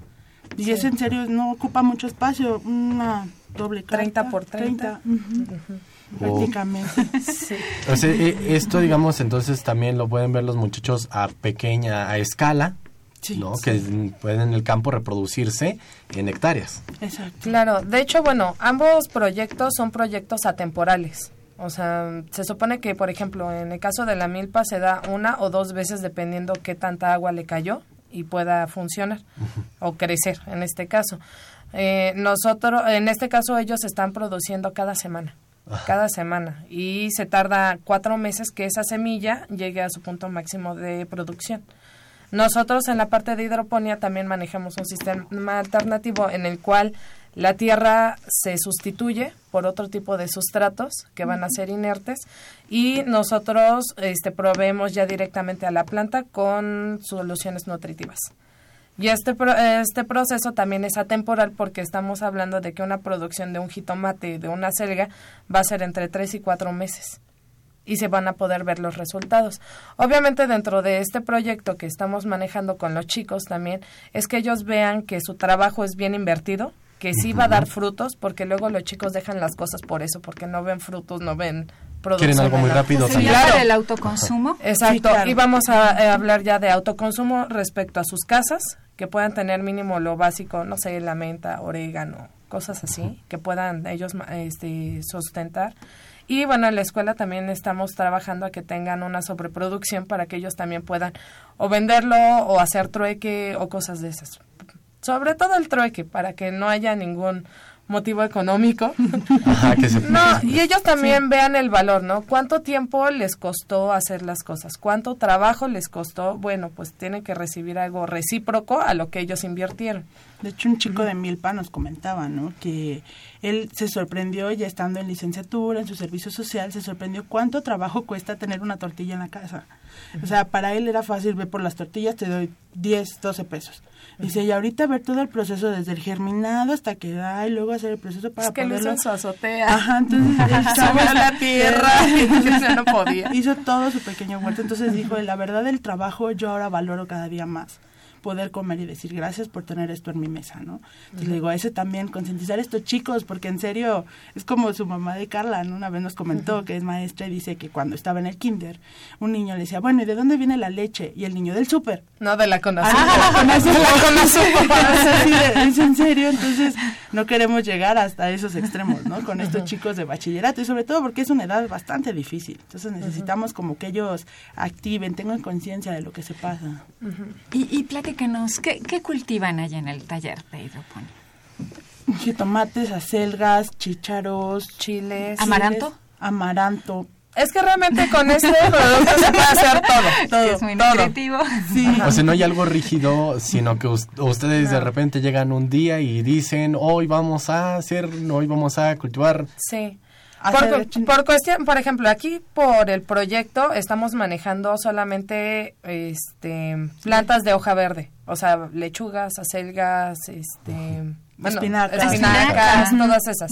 Y es en serio, no ocupa mucho espacio, una doble carta. 30 por 30. ujú, Oh. Prácticamente. Sí. O sea, e- esto, digamos, entonces también lo pueden ver los muchachos a pequeña, a escala, Sí, ¿no? sí. Que pueden en el campo reproducirse en hectáreas. Exacto. Claro, de hecho, bueno, ambos proyectos son proyectos atemporales. O sea, se supone que, por ejemplo, en el caso de la milpa se da una o dos veces dependiendo qué tanta agua le cayó y pueda funcionar o crecer en este caso. Eh, nosotros, en este caso, ellos están produciendo cada semana, cada semana, y se tarda cuatro meses que esa semilla llegue a su punto máximo de producción. Nosotros en la parte de hidroponía también manejamos un sistema alternativo en el cual la tierra se sustituye por otro tipo de sustratos que van a ser inertes y nosotros este, proveemos ya directamente a la planta con soluciones nutritivas. Y este, pro- este proceso también es atemporal porque estamos hablando de que una producción de un jitomate, de una selga, va a ser entre 3 y 4 meses y se van a poder ver los resultados. Obviamente dentro de este proyecto que estamos manejando con los chicos también es que ellos vean que su trabajo es bien invertido, que sí va a dar frutos, porque luego los chicos dejan las cosas por eso, porque no ven frutos, no ven. Quieren algo muy rápido ¿Sería también. para el autoconsumo? Exacto, Sí, claro. y vamos a, eh, hablar ya de autoconsumo respecto a sus casas, que puedan tener mínimo lo básico, no sé, la menta, orégano, cosas así, que puedan ellos ma- este, sustentar. Y bueno, en la escuela también estamos trabajando a que tengan una sobreproducción para que ellos también puedan o venderlo o hacer trueque o cosas de esas. Sobre todo el trueque, para que no haya ningún motivo económico. Ajá, que se No, y ellos también vean el valor, ¿no? ¿Cuánto tiempo les costó hacer las cosas? ¿Cuánto trabajo les costó? Bueno, pues tienen que recibir algo recíproco a lo que ellos invirtieron. De hecho, un chico de Milpa nos comentaba, ¿no? Que él se sorprendió ya estando en licenciatura, en su servicio social, se sorprendió cuánto trabajo cuesta tener una tortilla en la casa. O sea, para él era fácil ver por las tortillas, te doy 10, 12 pesos. Dice, y ahorita ver todo el proceso desde el germinado hasta que da y luego hacer el proceso para es que poderlo... en su azotea. Ajá, entonces Subió a la tierra ya no podía. Hizo todo su pequeño huerto. Entonces dijo, la verdad del trabajo yo ahora valoro cada día más poder comer y decir gracias por tener esto en mi mesa, ¿no? Entonces le digo, a ese también, concientizar a estos chicos, porque en serio, es como su mamá de Carla, ¿no? Una vez nos comentó que es maestra y dice que cuando estaba en el kinder, un niño le decía, bueno, ¿y de dónde viene la leche? Y el niño del súper. No de la Ah, conocida. con azúcar. con azúcar. Es en serio, entonces no queremos llegar hasta esos extremos, ¿no? Con estos chicos de bachillerato y sobre todo porque es una edad bastante difícil. Entonces necesitamos como que ellos activen, tengan conciencia de lo que se pasa. Y, y platícanos, ¿qué, ¿qué cultivan allá en el taller de hidroponía? Jitomates, acelgas, chícharos, Chiles. ¿Amaranto? amaranto. Es que realmente con este producto se puede hacer todo. Todo, es muy todo. nutritivo. Sí. O sea, no hay algo rígido, sino que us- ustedes de repente llegan un día y dicen, hoy vamos a hacer, hoy vamos a cultivar. Sí. Por, por cuestión, por ejemplo, aquí por el proyecto estamos manejando solamente este plantas de hoja verde, o sea, lechugas, acelgas, este, bueno, Espinacas. todas esas.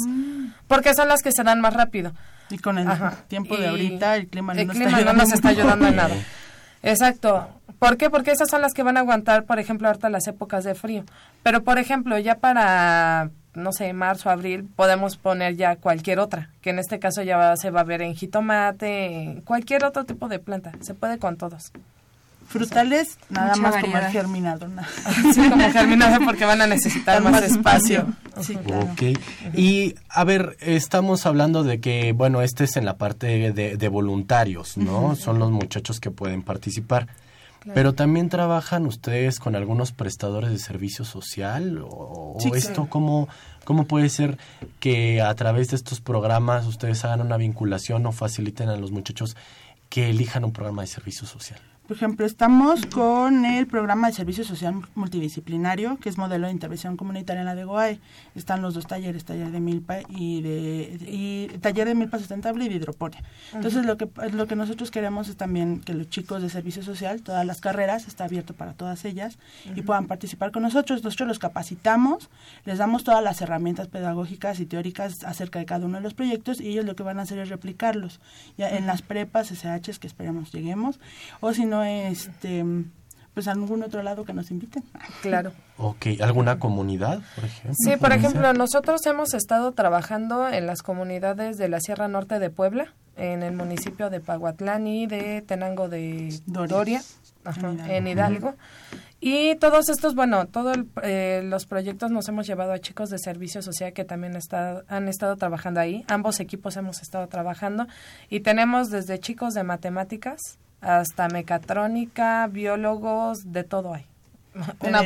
Porque son las que se dan más rápido. Y con el Ajá. tiempo de Y ahorita el clima no el nos clima está no ayudando. nos está ayudando en nada. Exacto. ¿Por qué? Porque esas son las que van a aguantar, por ejemplo, ahorita las épocas de frío. Pero, por ejemplo, ya para, no sé, marzo, abril, podemos poner ya cualquier otra, que en este caso ya va- se va a ver en jitomate, en cualquier otro tipo de planta. Se puede con todos. Frutales, nada más como variedad. el germinado. nada. Sí, como germinado porque van a necesitar más espacio. Sí, claro. Y a ver, estamos hablando de que, bueno, este es en la parte de, de voluntarios, ¿no? Son los muchachos que pueden participar. Pero también trabajan ustedes con algunos prestadores de servicio social o, Sí, esto claro. cómo cómo puede ser que a través de estos programas ustedes hagan una vinculación o faciliten a los muchachos que elijan un programa de servicio social. Por ejemplo, estamos con el programa de servicio social multidisciplinario, que es modelo de intervención comunitaria en la DEGOAE. Están los dos talleres, taller de milpa y de y taller de milpa sustentable y de hidroponía. Entonces, lo que lo que nosotros queremos es también que los chicos de servicio social, todas las carreras, está abierto para todas ellas y puedan participar con nosotros. Nosotros los capacitamos, les damos todas las herramientas pedagógicas y teóricas acerca de cada uno de los proyectos y ellos lo que van a hacer es replicarlos ya en las prepas, SHs que esperamos lleguemos o si no este pues a algún otro lado que nos inviten. Claro. Ok, ¿alguna comunidad, por ejemplo? Sí, por ¿Puede ejemplo, ser? nosotros hemos estado trabajando en las comunidades de la Sierra Norte de Puebla, en el municipio de Paguatlán y de Tenango de Doria. Doria, ajá, En Hidalgo. en Hidalgo. Y todos estos, bueno, todos los proyectos nos hemos llevado a chicos de servicio social que también está, han estado trabajando ahí. Ambos equipos hemos estado trabajando y tenemos desde chicos de matemáticas hasta mecatrónica, biólogos, de todo hay. De Una.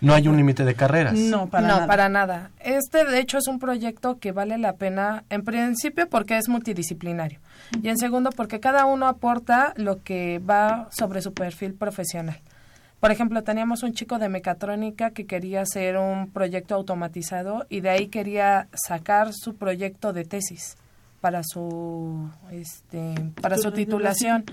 No hay un límite de carreras. No, para no, nada. para nada. Este, de hecho, es un proyecto que vale la pena, en principio, porque es multidisciplinario. Y en segundo, porque cada uno aporta lo que va sobre su perfil profesional. Por ejemplo, teníamos un chico de mecatrónica que quería hacer un proyecto automatizado y de ahí quería sacar su proyecto de tesis para su este para su titulación.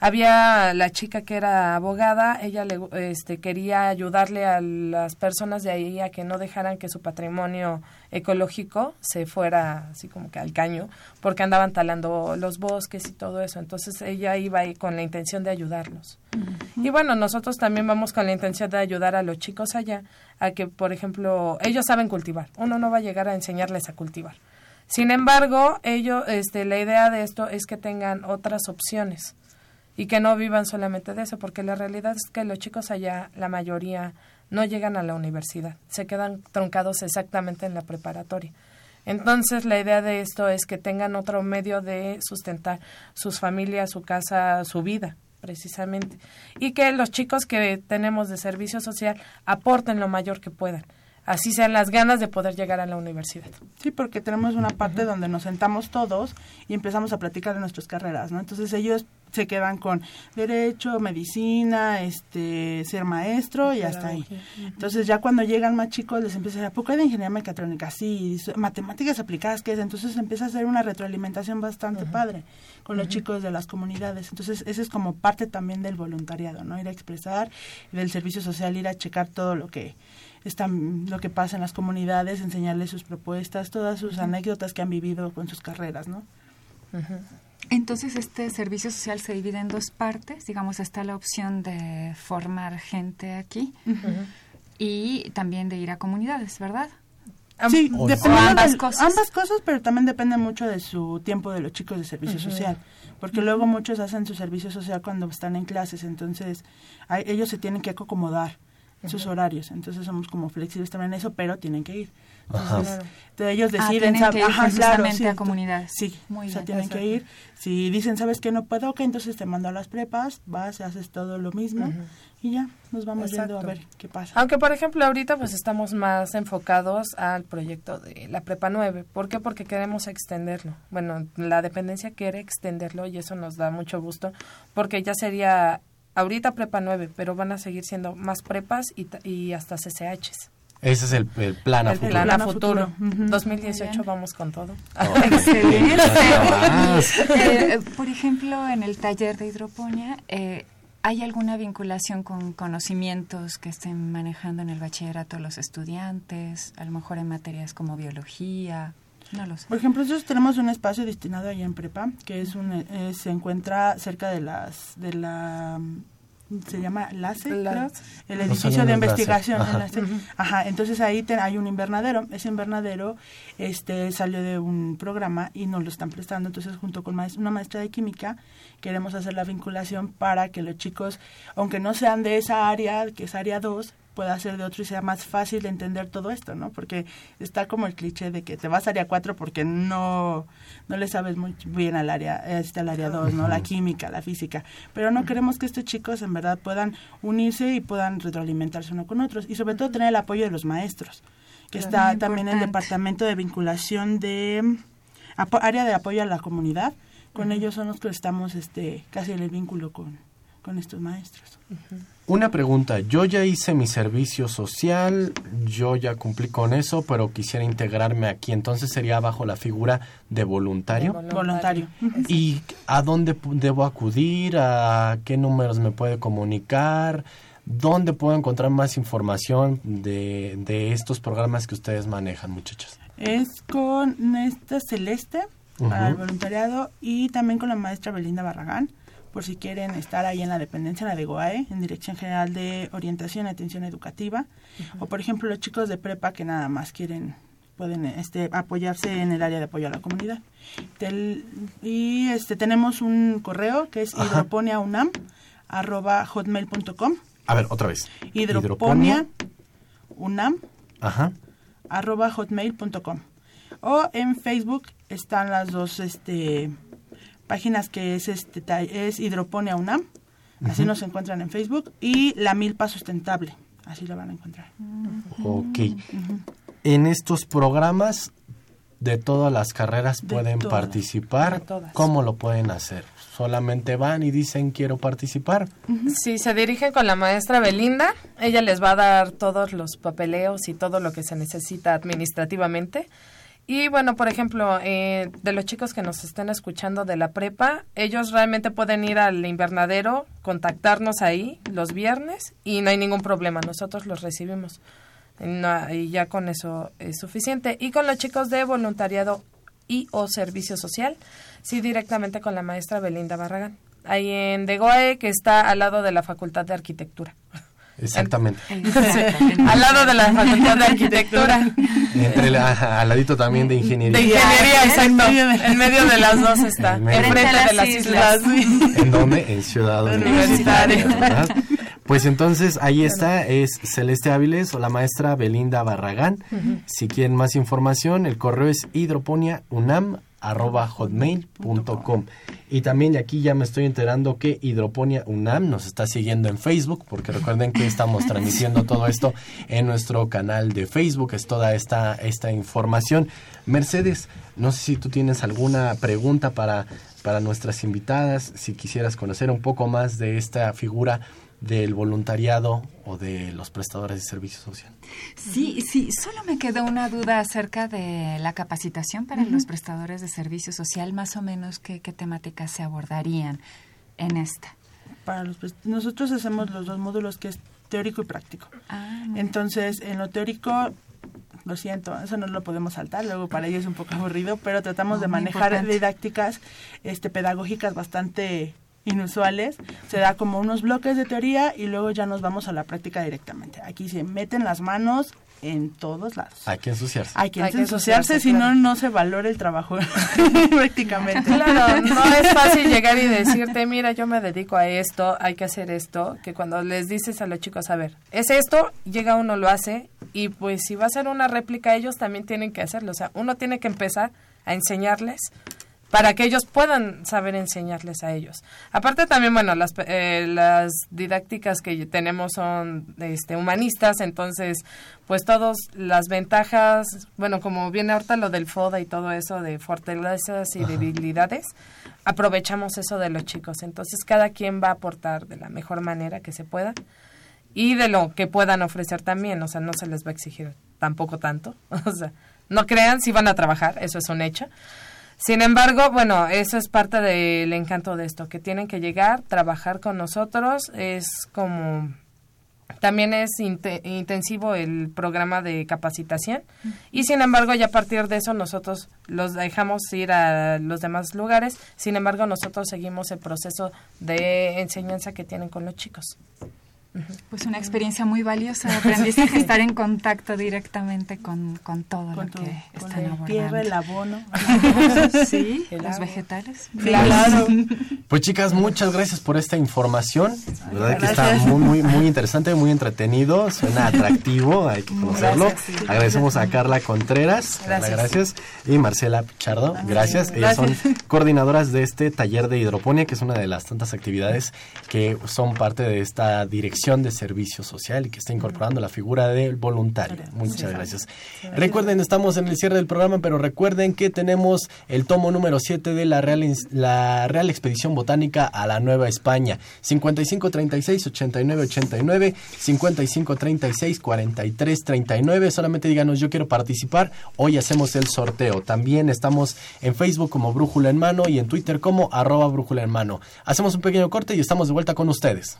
Había la chica que era abogada, ella le este quería ayudarle a las personas de ahí a que no dejaran que su patrimonio ecológico se fuera así como que al caño, porque andaban talando los bosques y todo eso. Entonces ella iba ahí con la intención de ayudarlos. Y bueno, nosotros también vamos con la intención de ayudar a los chicos allá a que, por ejemplo, ellos saben cultivar. Uno no va a llegar a enseñarles a cultivar. Sin embargo, ellos, este, la idea de esto es que tengan otras opciones y que no vivan solamente de eso, porque la realidad es que los chicos allá, la mayoría, no llegan a la universidad, se quedan truncados exactamente en la preparatoria. Entonces, la idea de esto es que tengan otro medio de sustentar sus familias, su casa, su vida, precisamente. Y que los chicos que tenemos de servicio social aporten lo mayor que puedan. Así sean las ganas de poder llegar a la universidad. Sí, porque tenemos una parte donde nos sentamos todos y empezamos a platicar de nuestras carreras, ¿no? Entonces ellos se quedan con derecho, medicina, este, ser maestro y hasta ahí. Entonces ya cuando llegan más chicos les empieza a decir, ¿a poco hay de ingeniería mecatrónica? Sí, matemáticas aplicadas, ¿qué es? Entonces empieza a hacer una retroalimentación bastante padre con los chicos de las comunidades. Entonces ese es como parte también del voluntariado, ¿no? Ir a expresar, del servicio social, ir a checar todo lo que está, lo que pasa en las comunidades, enseñarles sus propuestas, todas sus anécdotas que han vivido con sus carreras, ¿no? Entonces, este servicio social se divide en dos partes. Digamos, está la opción de formar gente aquí y también de ir a comunidades, ¿verdad? Sí, O- ambas del- cosas. ambas cosas, pero también depende mucho de su tiempo de los chicos de servicio social, porque luego muchos hacen su servicio social cuando están en clases, entonces a- ellos se tienen que acomodar sus horarios. Entonces somos como flexibles también en eso, pero tienen que ir. Ajá. Entonces, ellos Ah, deciden, tienen sab- que ir ajá, claro, a comunidades. Sí, Muy o sea, bien. tienen que ir. Si dicen, ¿sabes que no puedo? Ok, entonces te mando a las prepas, vas, haces todo lo mismo y ya, nos vamos yendo a Exacto. ver qué pasa. Aunque, por ejemplo, ahorita pues estamos más enfocados al proyecto de la Prepa 9. ¿Por qué? Porque queremos extenderlo. Bueno, la dependencia quiere extenderlo y eso nos da mucho gusto porque ya sería ahorita Prepa 9, pero van a seguir siendo más prepas y, ta- y hasta CCHs. Ese es el, el plan a El futuro. Plan a Plan a futuro. futuro. Ujú. 2018 vamos con todo. Ok. Excelente. Más. Eh, por ejemplo, en el taller de hidroponía, eh, ¿hay alguna vinculación con conocimientos que estén manejando en el bachillerato los estudiantes? A lo mejor en materias como biología, no lo sé. Por ejemplo, nosotros tenemos un espacio destinado allá en Prepa, que es un, eh, se encuentra cerca de las, de la, se llama LACE, La- el edificio de investigación. Ajá. LACE. Ajá, entonces ahí te- hay un invernadero, ese invernadero este salió de un programa y nos lo están prestando, entonces junto con maes- una maestra de química queremos hacer la vinculación para que los chicos, aunque no sean de esa área, que es área 2, pueda ser de otro y sea más fácil de entender todo esto, ¿no? Porque está como el cliché de que te vas a área 4 porque no, no le sabes muy bien al área, este, al área 2, ¿no? La química, la física. Pero no queremos que estos chicos en verdad puedan unirse y puedan retroalimentarse uno con otros. Y sobre todo tener el apoyo de los maestros. Que está también el departamento de vinculación de área de apoyo a la comunidad. Con ellos son los que estamos este, casi en el vínculo con, con estos maestros. Una pregunta, yo ya hice mi servicio social, yo ya cumplí con eso, pero quisiera integrarme aquí, entonces sería bajo la figura de voluntario. Voluntario. ¿Y a dónde debo acudir? ¿A qué números me puede comunicar? ¿Dónde puedo encontrar más información de, de estos programas que ustedes manejan, muchachos? Es con esta Celeste para el voluntariado y también con la maestra Belinda Barragán por si quieren estar ahí en la dependencia, en la de GOAE, en Dirección General de Orientación y Atención Educativa. O por ejemplo los chicos de prepa que nada más quieren, pueden este, apoyarse en el área de apoyo a la comunidad. Tel- y este tenemos un correo que es Ajá. hidroponiaunam arroba hotmail.com A ver, otra vez. hidroponia unam Ajá. arroba hotmail.com o en Facebook están las dos este páginas que es este es hidroponia unam así nos encuentran en Facebook y la milpa sustentable así la van a encontrar Ok. En estos programas de todas las carreras De pueden todas, participar. ¿Cómo lo pueden hacer? Solamente van y dicen quiero participar. Si se dirigen con la maestra Belinda, ella les va a dar todos los papeleos y todo lo que se necesita administrativamente. Y bueno, por ejemplo, eh, de los chicos que nos estén escuchando de la prepa, ellos realmente pueden ir al invernadero, contactarnos ahí los viernes y no hay ningún problema, nosotros los recibimos. No, y ya con eso es suficiente. Y con los chicos de voluntariado y o servicio social, sí directamente con la maestra Belinda Barragán. Ahí en Degoe, que está al lado de la Facultad de Arquitectura. Exactamente. al lado de la Facultad de Arquitectura. Entre la- al ladito también de ingeniería. De ingeniería, exacto. En medio de las dos está. En. Enfrente de las islas. ¿En dónde? En Ciudad Universitaria. Pues entonces ahí está, es Celeste Áviles o la maestra Belinda Barragán. Si quieren más información, el correo es hidroponiaunam.hotmail.com Y también aquí ya me estoy enterando que Hidroponia UNAM nos está siguiendo en Facebook, porque recuerden que estamos transmitiendo todo esto en nuestro canal de Facebook, es toda esta, esta información. Mercedes, no sé si tú tienes alguna pregunta para, para nuestras invitadas, si quisieras conocer un poco más de esta figura del voluntariado o de los prestadores de servicio social. Sí, sí, solo me quedó una duda acerca de la capacitación para los prestadores de servicio social, más o menos qué, qué temáticas se abordarían en esta. para los nosotros hacemos los dos módulos que es teórico y práctico Ah, Entonces, en lo teórico, lo siento, eso no lo podemos saltar, luego para ellos es un poco aburrido, pero tratamos No, de manejar importante. didácticas este, pedagógicas bastante inusuales, se da como unos bloques de teoría y luego ya nos vamos a la práctica directamente. Aquí se meten las manos en todos lados. Hay que ensuciarse. Hay que Hay que ensuciarse, ensuciarse, si claro. no, no se valora el trabajo prácticamente. Claro, no es fácil llegar y decirte, mira, yo me dedico a esto, hay que hacer esto, que cuando les dices a los chicos, a ver, es esto, llega uno, lo hace, y pues si va a ser una réplica, ellos también tienen que hacerlo. O sea, uno tiene que empezar a enseñarles para que ellos puedan saber enseñarles a ellos. Aparte también, bueno, las, eh, las didácticas que tenemos son este, humanistas, entonces, pues todas las ventajas, bueno, como viene ahorita lo del FODA y todo eso de fortalezas y debilidades, aprovechamos eso de los chicos. Entonces, cada quien va a aportar de la mejor manera que se pueda y de lo que puedan ofrecer también, o sea, no se les va a exigir tampoco tanto, o sea, no crean si van a trabajar, eso es un hecho. Sin embargo, bueno, eso es parte del encanto de esto, que tienen que llegar, trabajar con nosotros, es como también es inte- intensivo el programa de capacitación. Y sin embargo ya a partir de eso nosotros los dejamos ir a los demás lugares, sin embargo nosotros seguimos el proceso de enseñanza que tienen con los chicos. Pues una experiencia muy valiosa de aprendizaje, estar en contacto directamente con, con todo Con lo todo, que con están la abordando. tierra, el abono. Sí, El los agua. vegetales. Claro. Pues chicas, muchas gracias por esta información. La verdad que está Gracias. muy, muy, muy interesante, muy entretenido, suena atractivo, hay que conocerlo. Gracias, sí. Agradecemos a Carla Contreras, Carla, Gracias. gracias, y Marcela Pichardo, gracias. Ellas son coordinadoras de este taller de hidroponía, que es una de las tantas actividades que son parte de esta dirección de servicio social y que está incorporando la figura del voluntario. Muchas gracias. Recuerden, estamos en el cierre del programa, pero recuerden que tenemos el tomo número 7 de la Real, la Real Expedición Botánica a la Nueva España. 5536-8989, 5536-4339. Solamente díganos, yo quiero participar. Hoy hacemos el sorteo. También estamos en Facebook como Brújula en Mano y en Twitter como arroba Brújula en Mano. Hacemos un pequeño corte y estamos de vuelta con ustedes.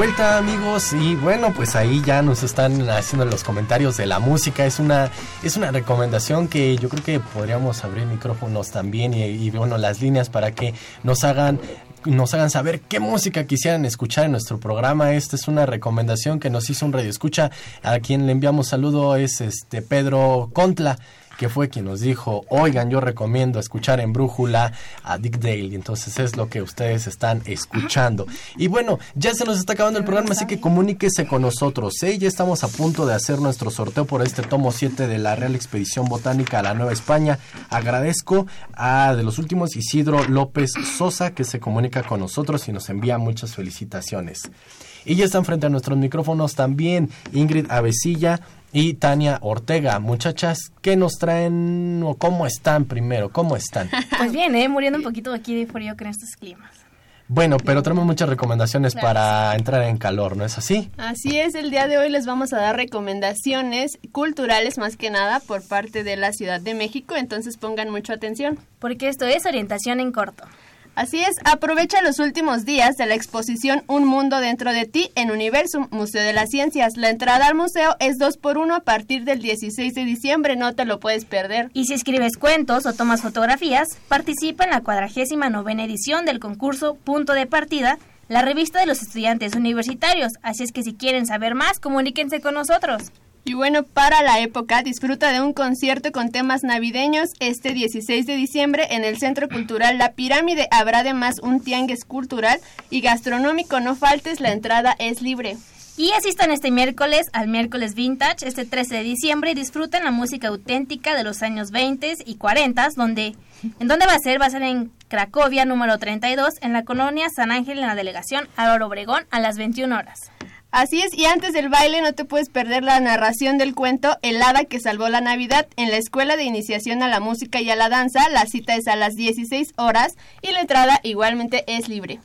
Vuelta amigos y bueno pues ahí ya nos están haciendo los comentarios de la música es una es una recomendación que yo creo que podríamos abrir micrófonos también y, y, bueno las líneas para que nos hagan nos hagan saber qué música quisieran escuchar en nuestro programa. Esta es una recomendación que nos hizo un radio escucha a quien le enviamos saludo es este Pedro Contla que fue quien nos dijo, oigan, yo recomiendo escuchar en Brújula a Dick Dale, y entonces es lo que ustedes están escuchando. Y bueno, ya se nos está acabando el programa, así que comuníquese con nosotros, ¿eh? Ya estamos a punto de hacer nuestro sorteo por este tomo 7 de la Real Expedición Botánica a la Nueva España. Agradezco a de los últimos Isidro López Sosa, que se comunica con nosotros y nos envía muchas felicitaciones. Y ya están frente a nuestros micrófonos también Ingrid Avesilla y Tania Ortega. Muchachas, ¿qué nos traen o cómo están primero? ¿Cómo están? Pues bien, ¿eh? muriendo un poquito aquí de frío con estos climas. Bueno, pero tenemos muchas recomendaciones para entrar en calor, ¿no es así? Así es, el día de hoy les vamos a dar recomendaciones culturales más que nada por parte de la Ciudad de México, entonces pongan mucha atención. Porque esto es orientación en corto. Así es, aprovecha los últimos días de la exposición Un Mundo Dentro de Ti en Universum, Museo de las Ciencias. La entrada al museo es 2 por 1 a partir del 16 de diciembre, no te lo puedes perder. Y si escribes cuentos o tomas fotografías, participa en la 49 edición del concurso Punto de Partida, la revista de los estudiantes universitarios. Así es que si quieren saber más, comuníquense con nosotros. Y bueno, para la época, disfruta de un concierto con temas navideños este 16 de diciembre en el Centro Cultural La Pirámide. Habrá además un tianguis cultural y gastronómico. No faltes, la entrada es libre. Y asistan este miércoles al miércoles Vintage, este 13 de diciembre, y disfruten la música auténtica de los años 20 y 40, donde, ¿en dónde va a ser? Va a ser en Cracovia, número 32, en la colonia San Ángel, en la delegación Álvaro Obregón, a las 21 horas. Así es, y antes del baile no te puedes perder la narración del cuento El hada que salvó la Navidad en la Escuela de Iniciación a la Música y a la Danza. La cita es a las 16 horas y la entrada igualmente es libre.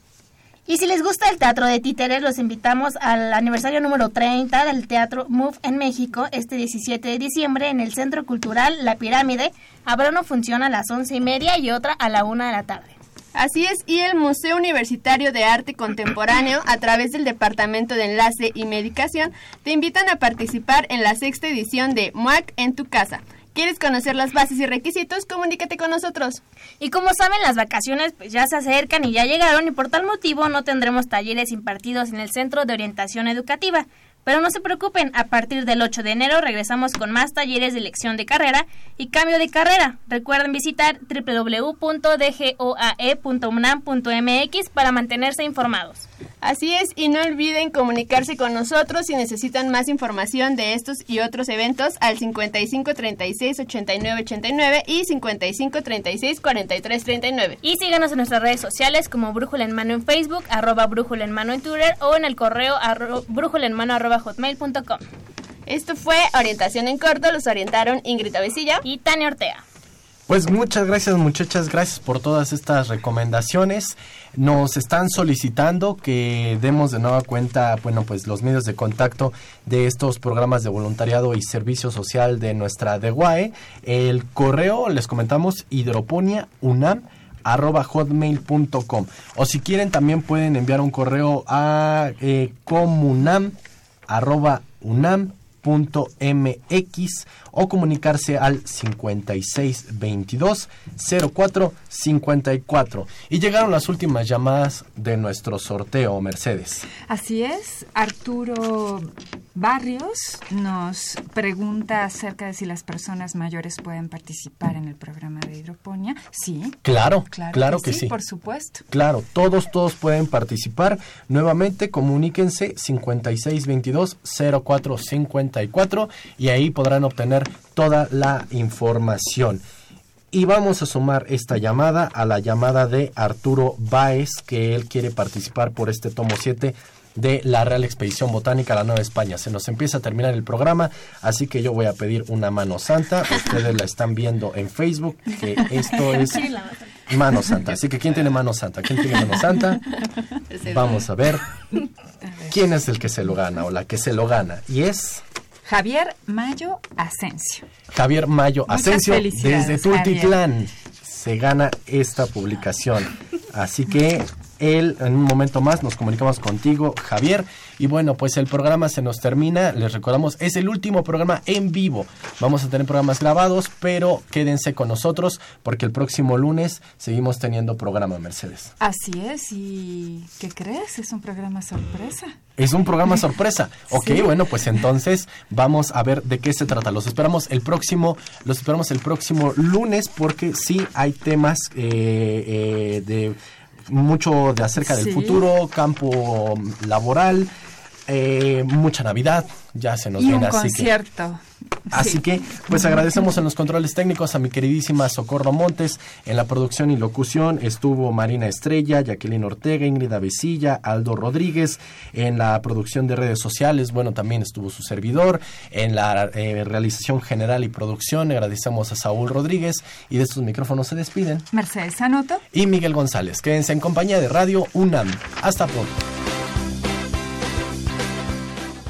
Y si les gusta el teatro de títeres, los invitamos al aniversario número 30 del Teatro Move en México, este 17 de diciembre, en el Centro Cultural La Pirámide. Habrá una función a las once y media y otra a la una de la tarde. Así es, y el Museo Universitario de Arte Contemporáneo, a través del Departamento de Enlace y Medicación, te invitan a participar en la sexta edición de MUAC en tu casa. ¿Quieres conocer las bases y requisitos? Comunícate con nosotros. Y como saben, las vacaciones pues ya se acercan y ya llegaron y por tal motivo no tendremos talleres impartidos en el Centro de Orientación Educativa. Pero no se preocupen, a partir del 8 de enero regresamos con más talleres de elección de carrera y cambio de carrera. Recuerden visitar www.dgoae.unam.mx para mantenerse informados. Así es, y no olviden comunicarse con nosotros si necesitan más información de estos y otros eventos al 55 36 89 89 y 55 36 43 39. Y síganos en nuestras redes sociales como Brújula en Mano en Facebook, arroba Brújula en Mano en Twitter o en el correo arro, brújula en mano arroba hotmail.com. Esto fue Orientación en Corto, los orientaron Ingrid Avesilla y Tania Ortega. Pues muchas gracias muchachas, gracias por todas estas recomendaciones. Nos están solicitando que demos de nueva cuenta, bueno, pues los medios de contacto de estos programas de voluntariado y servicio social de nuestra DEGUAE. El correo, les comentamos, arroba hotmail.com o si quieren también pueden enviar un correo a eh, comunam arroba unam o comunicarse al 5622 0454. Y llegaron las últimas llamadas de nuestro sorteo, Mercedes. Así es, Arturo Barrios nos pregunta acerca de si las personas mayores pueden participar en el programa de hidroponía. Sí. Claro, claro, que, sí, Por supuesto. Claro, todos, todos pueden participar. Nuevamente, comuníquense 5622 0454 y ahí podrán obtener toda la información. Y vamos a sumar esta llamada a la llamada de Arturo Báez, que él quiere participar por este tomo 7 de la Real Expedición Botánica a la Nueva España. Se nos empieza a terminar el programa, así que yo voy a pedir una mano santa. Ustedes la están viendo en Facebook, que esto es mano santa. Así que ¿quién tiene mano santa? ¿Quién tiene mano santa? Vamos a ver quién es el que se lo gana o la que se lo gana. Y es... Javier Mayo Asensio. Javier Mayo Asensio desde Tultitlán se gana esta publicación. Así que él en un momento más nos comunicamos contigo, Javier. Y bueno, pues el programa se nos termina. Les recordamos, es el último programa en vivo. Vamos a tener programas grabados, pero quédense con nosotros porque el próximo lunes seguimos teniendo programa Mercedes. Así es, ¿y qué crees? Es un programa sorpresa. Es un programa sorpresa. Ok, Sí. bueno, pues entonces vamos a ver de qué se trata. Los esperamos el próximo, los esperamos el próximo lunes porque sí hay temas eh, eh, de mucho de acerca del futuro, campo laboral, eh, mucha Navidad, ya se nos y un viene así que. Así Sí. que, pues agradecemos en los controles técnicos a mi queridísima Socorro Montes. En la producción y locución estuvo Marina Estrella, Jacqueline Ortega, Ingrid Avesilla, Aldo Rodríguez. En la producción de redes sociales, bueno, también estuvo su servidor. En la eh, realización general y producción, agradecemos a Saúl Rodríguez. Y de estos micrófonos se despiden. Mercedes Sanoto. Y Miguel González. Quédense en compañía de Radio UNAM. Hasta pronto.